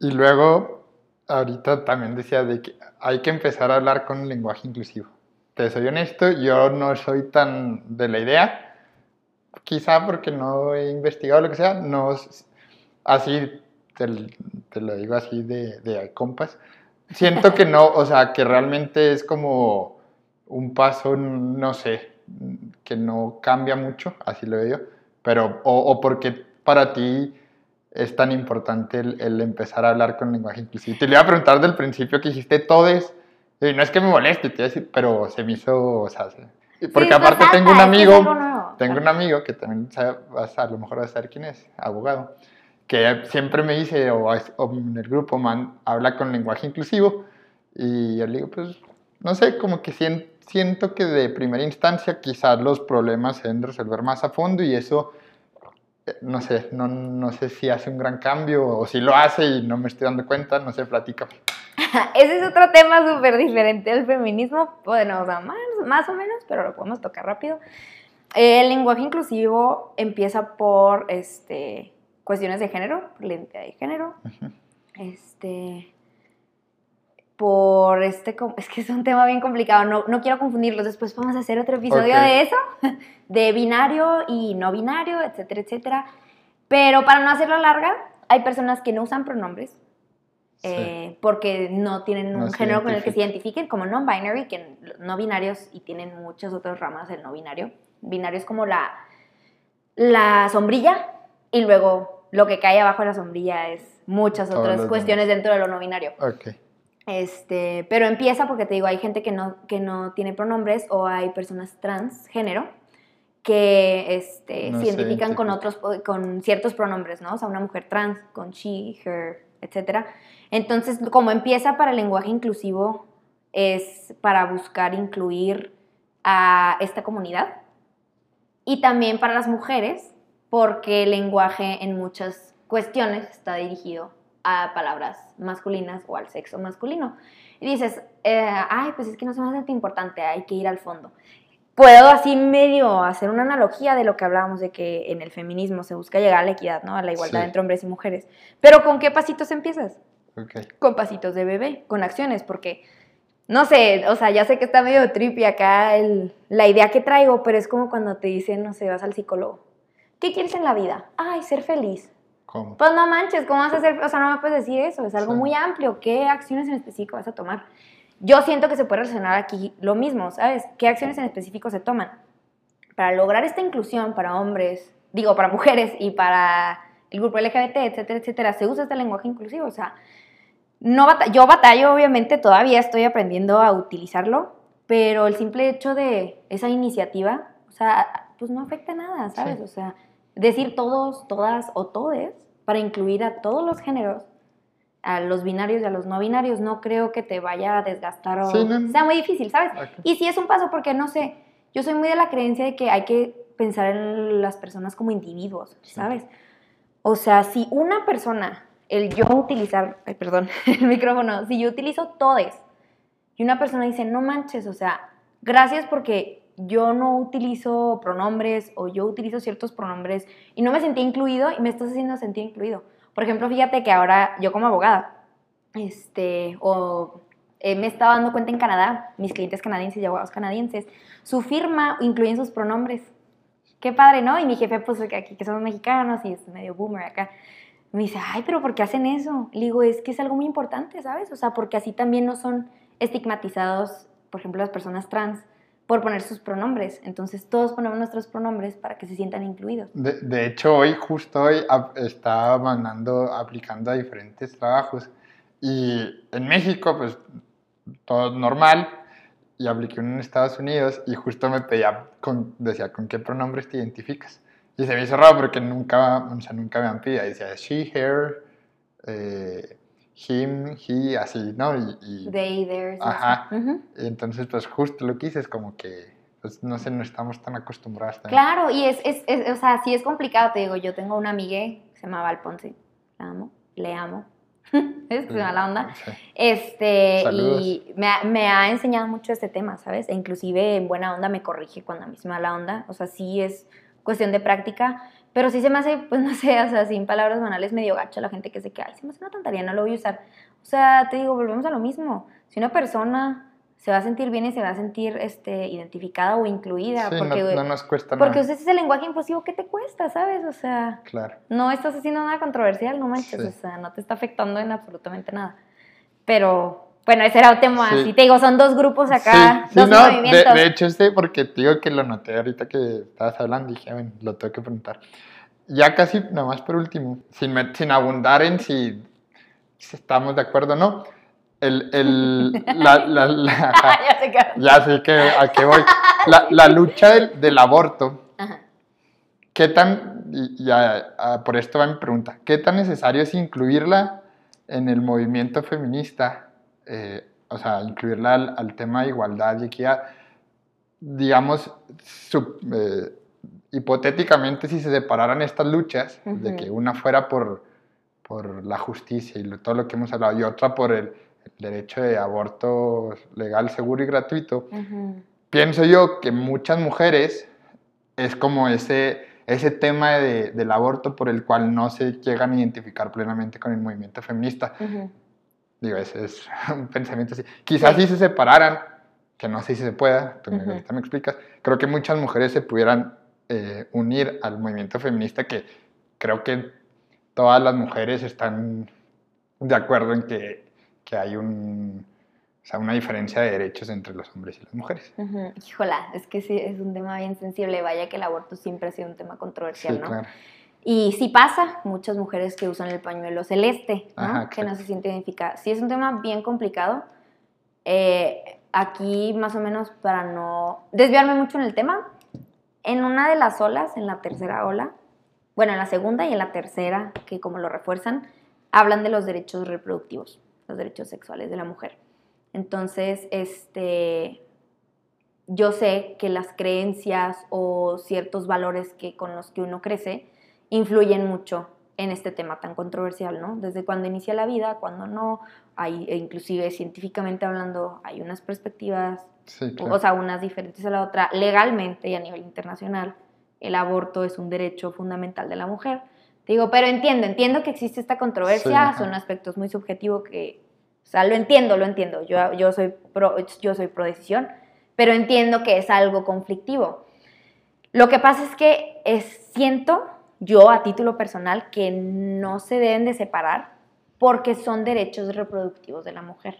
Y luego, ahorita también decía de que hay que empezar a hablar con un lenguaje inclusivo. Te soy honesto, yo no soy tan de la idea, quizá porque no he investigado lo que sea, no así te, lo digo así de, de compas, siento que no, o sea, que realmente es como un paso, no sé, que no cambia mucho, así lo veo yo, pero, o, o porque para ti es tan importante el, empezar a hablar con lenguaje inclusivo. Te le iba a preguntar del principio que dijiste todes, y no es que me moleste, te decir, pero se me hizo, o sea, porque aparte tengo un amigo, tengo un amigo que también sabe, a lo mejor va a saber quién es, abogado, que siempre me dice, o, en el grupo, man, habla con lenguaje inclusivo, y yo le digo, pues, no sé, como que siento que de primera instancia quizás los problemas se deben resolver más a fondo y eso, eh, no sé, no, no sé si hace un gran cambio o si lo hace y no me estoy dando cuenta, no sé, platica. Ese es otro tema súper diferente al feminismo, bueno, o sea, más, más o menos, pero lo podemos tocar rápido. El lenguaje inclusivo empieza por, este, cuestiones de género, por la identidad de género. Este. Por este. Es que es un tema bien complicado, no, no quiero confundirlos. Después vamos a hacer otro episodio de eso, de binario y no binario, etcétera, etcétera. Pero para no hacerlo larga, hay personas que no usan pronombres. Eh, porque no tienen un género con el que se identifiquen, como non-binary, que no binarios y tienen muchas otras ramas del no binario. Binario es como la, la sombrilla y luego lo que cae abajo de la sombrilla es muchas otras cuestiones dentro de lo no binario. Okay. Este, pero empieza porque te digo, hay gente que no, que no tiene pronombres o hay personas transgénero que este, se identifican con otros, con ciertos pronombres, ¿no? O sea, una mujer trans con she, her, etc. Entonces, como empieza para el lenguaje inclusivo, es para buscar incluir a esta comunidad. Y también para las mujeres, porque el lenguaje en muchas cuestiones está dirigido a palabras masculinas o al sexo masculino. Y dices, eh, ay, pues es que no se me hace tan importante, hay que ir al fondo. Puedo así medio hacer una analogía de lo que hablábamos de que en el feminismo se busca llegar a la equidad, ¿no? A la igualdad entre hombres y mujeres. Pero ¿con qué pasitos empiezas? Con pasitos de bebé, con acciones, porque no sé, o sea, ya sé que está medio trippy acá el, la idea que traigo, pero es como cuando te dicen, no sé, vas al psicólogo. ¿Qué quieres en la vida? Ay, ser feliz. ¿Cómo? Pues no manches, ¿cómo vas a hacer? O sea, no me puedes decir eso, es algo Sí. muy amplio. ¿Qué acciones en específico vas a tomar? Yo siento que se puede relacionar aquí lo mismo, ¿sabes? ¿Qué acciones en específico se toman? Para lograr esta inclusión para hombres, digo, para mujeres y para el grupo LGBT, etcétera, etcétera, se usa este lenguaje inclusivo. O sea, no bata- yo batallo, obviamente, todavía estoy aprendiendo a utilizarlo, pero el simple hecho de esa iniciativa, o sea, pues no afecta nada, ¿sabes? Sí. O sea, decir todos, todas o todes para incluir a todos los géneros, a los binarios y a los no binarios, no creo que te vaya a desgastar o Sí, no, sea muy difícil, ¿sabes? Ok. Y sí es un paso porque, no sé, yo soy muy de la creencia de que hay que pensar en las personas como individuos, Sí. ¿sabes? O sea, si una persona, el yo utilizar, ay, perdón, el micrófono, si yo utilizo todes y una persona dice, no manches, o sea, gracias porque yo no utilizo pronombres o yo utilizo ciertos pronombres y no me sentí incluido y me estás haciendo sentir incluido. Por ejemplo, fíjate que ahora yo como abogada, este, o eh, me estaba dando cuenta en Canadá, mis clientes canadienses y abogados canadienses, su firma incluyen sus pronombres. Qué padre, ¿no? Y mi jefe, pues aquí que somos mexicanos y es medio boomer acá, me dice, ay, pero ¿por qué hacen eso? Le digo, es que es algo muy importante, ¿sabes? O sea, porque así también no son estigmatizados, por ejemplo, las personas trans, por poner sus pronombres. Entonces, todos ponemos nuestros pronombres para que se sientan incluidos. De, de hecho, hoy, justo hoy, estaba mandando, aplicando a diferentes trabajos. Y en México, pues, todo normal. Y apliqué uno en Estados Unidos y justo me pedía, con, decía, ¿con qué pronombres te identificas? Y se me hizo raro porque nunca, o sea, nunca me han pedido. Decía she, her, eh, him, he, así, ¿no? Y, y- They, theirs. Ajá. Ujú. y entonces, pues, justo lo que hice es como que, pues, no sé, no estamos tan acostumbrados también. Claro, y es, es, es- o sea, sí es complicado, te digo, yo tengo una amiga que se llama Val Ponce, la amo, le amo, es llama la onda, Sí. este, Saludos. y me ha, me ha enseñado mucho este tema, ¿sabes? E inclusive en buena onda me corrige cuando a mí se me va la onda, o sea, sí es cuestión de práctica, pero sí se me hace, pues no sé, o sea, sin palabras banales, medio gacho la gente que se queda, ay, se me hace una tontería, no lo voy a usar. O sea, te digo, volvemos a lo mismo. Si una persona se va a sentir bien y se va a sentir este, identificada o incluida, Sí, porque, no, no nos cuesta porque nada. usas ese lenguaje inclusivo, ¿qué te cuesta, sabes? O sea, Claro. no estás haciendo nada controversial, no manches, Sí. o sea, no te está afectando en absolutamente nada. Pero, bueno, ese era un tema, Sí. así te digo, son dos grupos acá, sí, sí, dos no, de, movimientos. de hecho sí, porque te digo que lo noté ahorita que estabas hablando dije, bueno, lo tengo que preguntar. Ya casi, nada más por último, sin, sin abundar en si, si estamos de acuerdo o no, el, el, la, la- la- ya sé que... ya sé que a qué voy, la, lucha del, del aborto, Ajá. ¿qué tan, y ya, ah, por esto va mi pregunta, ¿qué tan necesario es incluirla en el movimiento feminista? Eh, o sea, incluirla al, al tema de igualdad y equidad. Digamos, sub- eh, hipotéticamente, si se separaran estas luchas, de Ujú. que una fuera por, por la justicia y lo- todo lo que hemos hablado, y otra por el, el derecho de aborto legal, seguro y gratuito, Ujú. pienso yo que muchas mujeres es como ese, ese tema de- del aborto por el cual no se llegan a identificar plenamente con el movimiento feminista. Ujú. Digo, ese es un pensamiento así. Quizás Sí. si se separaran, que no sé si se pueda, tú me- Ujú. ahorita me explicas, creo que muchas mujeres se pudieran eh, unir al movimiento feminista que creo que todas las mujeres están de acuerdo en que, que hay un, o sea, una diferencia de derechos entre los hombres y las mujeres. Híjola, es que sí, es un tema bien sensible. Vaya que el aborto siempre ha sido un tema controversial, Sí, ¿no? claro. Y sí pasa, muchas mujeres que usan el pañuelo celeste, ¿no? Ajá, que no se sienten identificadas. Sí, es un tema bien complicado. Eh, aquí, más o menos, para no desviarme mucho en el tema, en una de las olas, en la tercera ola, bueno, en la segunda y en la tercera, que como lo refuerzan, hablan de los derechos reproductivos, los derechos sexuales de la mujer. Entonces, este, yo sé que las creencias o ciertos valores que, con los que uno crece influyen mucho en este tema tan controversial, ¿no? Desde cuando inicia la vida, cuando no, hay, e inclusive científicamente hablando, hay unas perspectivas, Sí, claro. o sea, unas diferentes a la otra, legalmente y a nivel internacional, el aborto es un derecho fundamental de la mujer. Digo, pero entiendo, entiendo que existe esta Sí, controversia, ajá. son aspectos muy subjetivos que O sea, lo entiendo, lo entiendo. Yo, yo, soy, pro, yo soy pro decisión, pero entiendo que es algo conflictivo. Lo que pasa es que es, siento yo a título personal que no se deben de separar porque son derechos reproductivos de la mujer.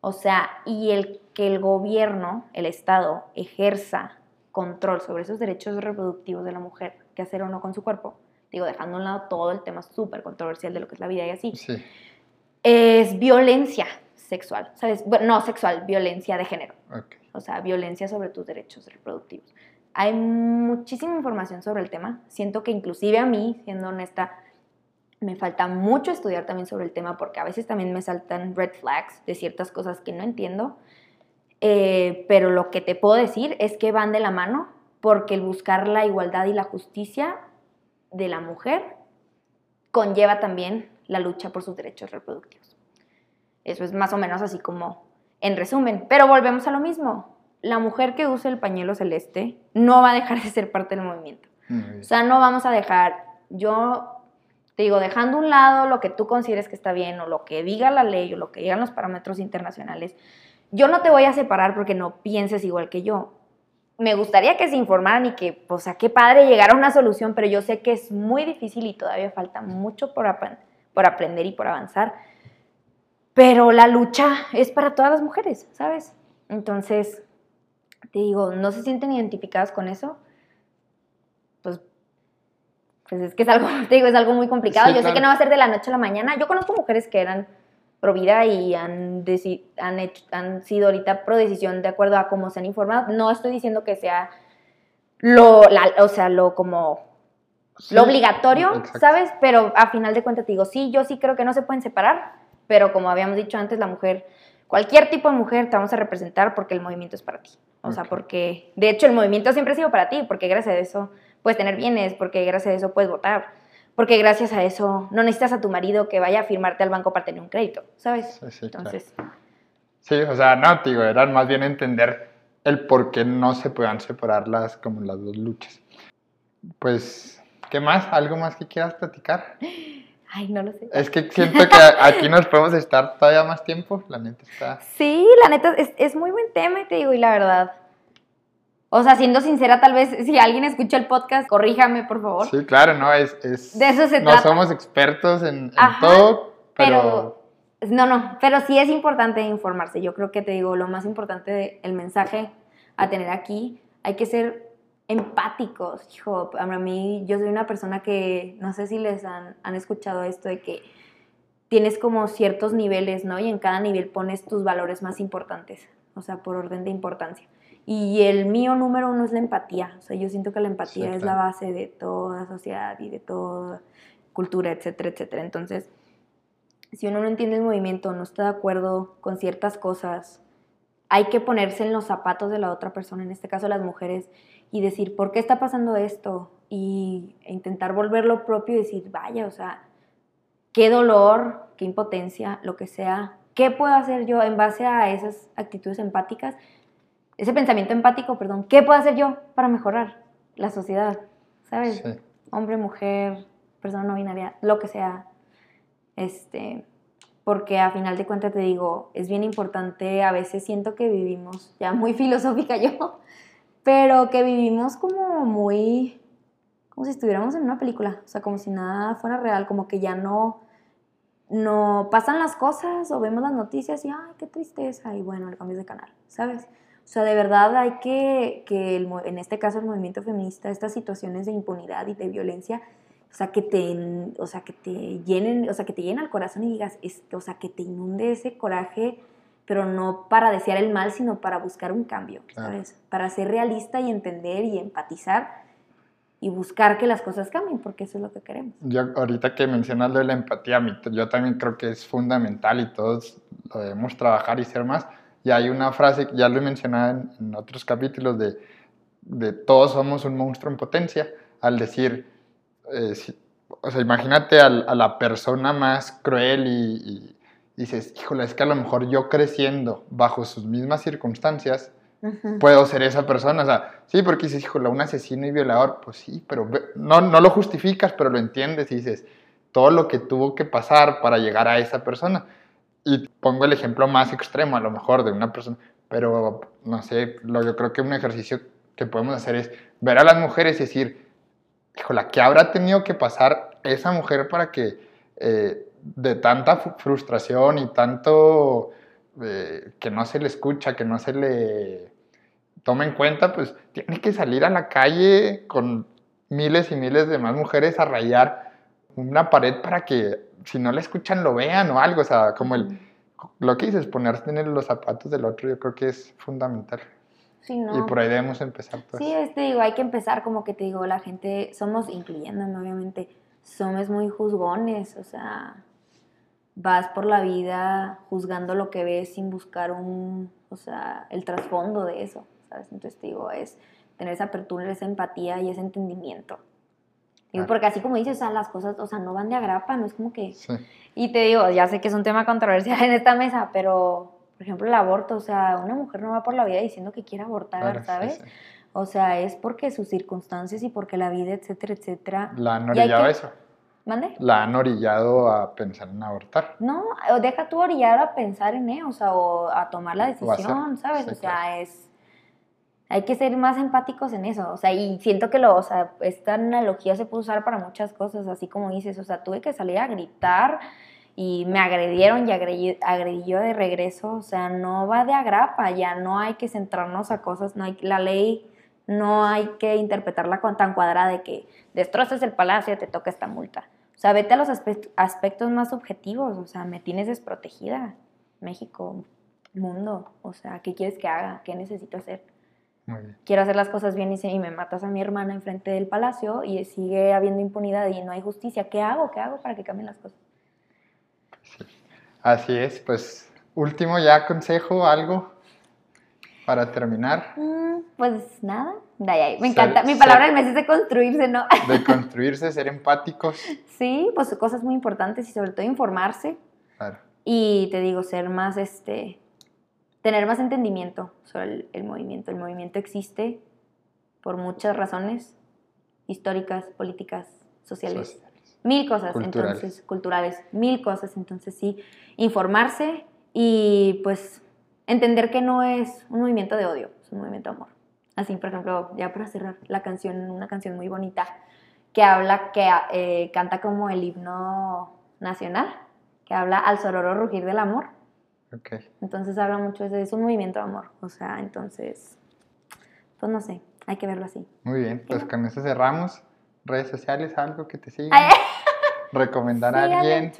O sea, y el que el gobierno, el Estado, ejerza control sobre esos derechos reproductivos de la mujer, que hacer o no con su cuerpo, digo, dejando a un lado todo el tema súper controversial de lo que es la vida y así, es violencia sexual, ¿sabes? Bueno, no sexual, violencia de género. O sea, violencia sobre tus derechos reproductivos. Hay muchísima información sobre el tema. Siento que inclusive a mí, siendo honesta, me falta mucho estudiar también sobre el tema porque a veces también me saltan red flags de ciertas cosas que no entiendo. Eh, pero lo que te puedo decir es que van de la mano porque el buscar la igualdad y la justicia de la mujer conlleva también la lucha por sus derechos reproductivos. Eso es más o menos así como en resumen. Pero volvemos a lo mismo. La mujer que use el pañuelo celeste no va a dejar de ser parte del movimiento. O sea, no vamos a dejar, yo te digo, dejando a un lado lo que tú consideres que está bien o lo que diga la ley o lo que digan los parámetros internacionales, yo no te voy a separar porque no pienses igual que yo me gustaría que se informaran y que, o sea, qué padre llegar a una solución, pero yo sé que es muy difícil y todavía falta mucho por, por aprender y por avanzar. Pero la lucha es para todas las mujeres, ¿sabes? Entonces, te digo, ¿no se sienten identificadas con eso? Pues, pues es que es algo, te digo, es algo muy complicado. yo sé que no va a ser de la noche a la mañana. Yo conozco mujeres que eran vida y han, han, hecho, han sido ahorita pro decisión de acuerdo a cómo se han informado. No estoy diciendo que sea lo, o sea, lo como lo obligatorio, ¿sabes? Pero a final de cuentas te digo, sí, yo sí creo que no se pueden separar, pero como habíamos dicho antes, la mujer, cualquier tipo de mujer te vamos a representar porque el movimiento es para ti. O sea, porque de hecho el movimiento siempre ha sido para ti, porque gracias a eso puedes tener bienes, porque gracias a eso puedes votar porque gracias a eso no necesitas a tu marido que vaya a firmarte al banco para tener un crédito, ¿sabes? Sí, sí, Entonces... Sí, o sea, no, digo, era más bien entender el por qué no se puedan separar las, como las dos luchas. Pues, ¿qué más? ¿Algo más que quieras platicar? Ay, no lo sé. Es que siento que aquí nos podemos estar todavía más tiempo, la neta está... Sí, la neta es, es muy buen tema, te digo, y la verdad, o sea, siendo sincera, tal vez si alguien escucha el podcast, corríjame, por favor. Sí, claro, no, es... es de eso se no somos expertos en, todo, pero... No, no, pero sí es importante informarse. Yo creo que te digo, lo más importante, el mensaje a tener aquí, hay que ser empáticos. Hijo, a mí, yo soy una persona que, no sé si les han, han escuchado esto, de que tienes como ciertos niveles, ¿no? Y en cada nivel pones tus valores más importantes, o sea, por orden de importancia. Y el mío número uno es la empatía. O sea, yo siento que la empatía es la base de toda sociedad y de toda cultura, etcétera, etcétera. Entonces, si uno no entiende el movimiento, no está de acuerdo con ciertas cosas, hay que ponerse en los zapatos de la otra persona, en este caso las mujeres, y decir, ¿por qué está pasando esto? Y intentar volverlo propio y decir, vaya, o sea, qué dolor, qué impotencia, lo que sea, ¿qué puedo hacer yo en base a esas actitudes empáticas? ese pensamiento empático, perdón, ¿qué puedo hacer yo para mejorar la sociedad? ¿Sabes? Hombre, mujer, persona no binaria, lo que sea. Este, porque a final de cuentas te digo, es bien importante, a veces siento que vivimos, ya muy filosófica yo, pero que vivimos como muy, como si estuviéramos en una película, o sea, como si nada fuera real, como que ya no, no pasan las cosas o vemos las noticias y, ay, qué tristeza, y bueno, le cambias de canal, ¿sabes? O sea, de verdad hay que, que en este caso el movimiento feminista, estas situaciones de impunidad y de violencia, sea, que te, o sea, que te llenen, o sea, que te llenen el corazón y digas, o sea, que te inunde ese coraje, pero no para desear el mal, sino para buscar un cambio, ¿sabes? Para ser realista y entender y empatizar y buscar que las cosas cambien, porque eso es lo que queremos. Yo ahorita que mencionas lo de la empatía, yo también creo que es fundamental y todos lo debemos trabajar y ser más, y hay una frase ya lo he mencionado en, otros capítulos de, de, todos somos un monstruo en potencia, al decir, eh, o sea, imagínate a, la persona más cruel y, dices, híjole, es que a lo mejor yo creciendo bajo sus mismas circunstancias, puedo ser esa persona. O sea, sí, porque dices, híjole, un asesino y violador, pues sí, pero no, no lo justificas, pero lo entiendes y dices, todo lo que tuvo que pasar para llegar a esa persona Y pongo el ejemplo más extremo, a lo mejor, de una persona, pero no sé, lo, yo creo que un ejercicio que podemos hacer es ver a las mujeres y decir, híjola, ¿qué habrá tenido que pasar esa mujer para que eh, de tanta frustración y tanto eh, que no se le escucha, que no se le toma en cuenta, pues tiene que salir a la calle con miles y miles de más mujeres a rayar una pared para que si no la escuchan lo vean o algo, o sea, como el, lo que dices, ponerse en los zapatos del otro, yo creo que es fundamental. Sí, ¿no? Y por ahí debemos empezar. Pues. Sí, este, digo, hay que empezar como que te digo, la gente, somos, incluyéndome obviamente, somos muy juzgones, o sea, vas por la vida juzgando lo que ves sin buscar un, o sea, el trasfondo de eso, ¿sabes? Entonces te digo, es tener esa apertura, esa empatía y ese entendimiento. Digo, porque así como dices, o sea, las cosas, o sea, no van de agrapa, no es como que... Sí. Y te digo, ya sé que es un tema controversial en esta mesa, pero, por ejemplo, el aborto, o sea, una mujer no va por la vida diciendo que quiere abortar, Claro, ¿sabes? sí. O sea, es porque sus circunstancias y porque la vida, etcétera, etcétera. La han orillado que- eso. ¿Mande? La han orillado a pensar en abortar. No, o deja tú orillar a pensar en él, o sea, o a tomar la hacer, decisión, ¿sabes? sí, o sea, claro. es... Hay que ser más empáticos en eso, o sea, y siento que lo, o sea, esta analogía se puede usar para muchas cosas, así como dices, o sea, tuve que salir a gritar y me agredieron y agredí, agredí yo de regreso, o sea, no va de agrapa, ya no hay que centrarnos a cosas, no hay, la ley no hay que interpretarla con tan cuadrada de que destroces el palacio, te toca esta multa. O sea, vete a los aspect- aspectos más objetivos, o sea, me tienes desprotegida. México, mundo, o sea, ¿qué quieres que haga? ¿Qué necesito hacer? Muy bien. Quiero hacer las cosas bien y, se- y me matas a mi hermana enfrente del palacio y sigue habiendo impunidad y no hay justicia. ¿Qué hago? ¿Qué hago para que cambien las cosas? Así es, pues último ya consejo, algo para terminar, Mm, pues nada, de ahí, ahí. me Ser- encanta. Mi palabra del mes es de construirse, ¿no? de construirse, ser empáticos. sí, pues cosas muy importantes y sobre todo informarse. Claro. Y te digo, ser más, este, tener más entendimiento sobre el, el movimiento. El movimiento existe por muchas razones históricas, políticas, sociales, Sociales. Mil cosas, Culturales. entonces, culturales, mil cosas. Entonces, sí, informarse y pues entender que no es un movimiento de odio, es un movimiento de amor. Así, por ejemplo, ya para cerrar, la canción, una canción muy bonita que habla, que eh, canta como el himno nacional, que habla al sororo rugir del amor. Ok. Entonces habla mucho de es un movimiento de amor. O sea, entonces, pues no sé, hay que verlo así. Muy bien, pues con eso cerramos. Redes sociales, algo que te siga. Recomendar a alguien.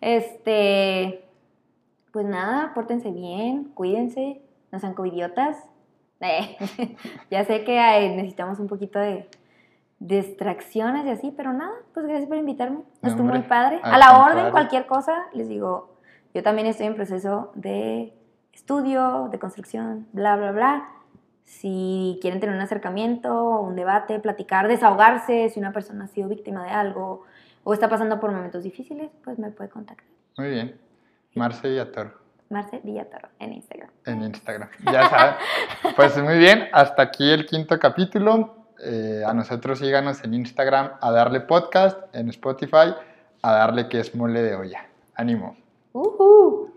Este, pues nada, pórtense bien, cuídense, no sean covidiotas. Eh, ya sé que necesitamos un poquito de distracciones y así, pero nada, pues gracias por invitarme. No, Estuvo muy padre. A la orden, cualquier cosa, les digo, yo también estoy en proceso de estudio, de construcción, bla, bla, bla. Si quieren tener un acercamiento, un debate, platicar, desahogarse, si una persona ha sido víctima de algo o está pasando por momentos difíciles, pues me puede contactar. Muy bien. Marce Villatoro Marce Villatoro en Instagram. en Instagram. Ya saben. Pues muy bien, hasta aquí el quinto capítulo. Eh, a nosotros síganos en Instagram a darle podcast, en Spotify a darle que es mole de olla. Ánimo. ¡Uhú!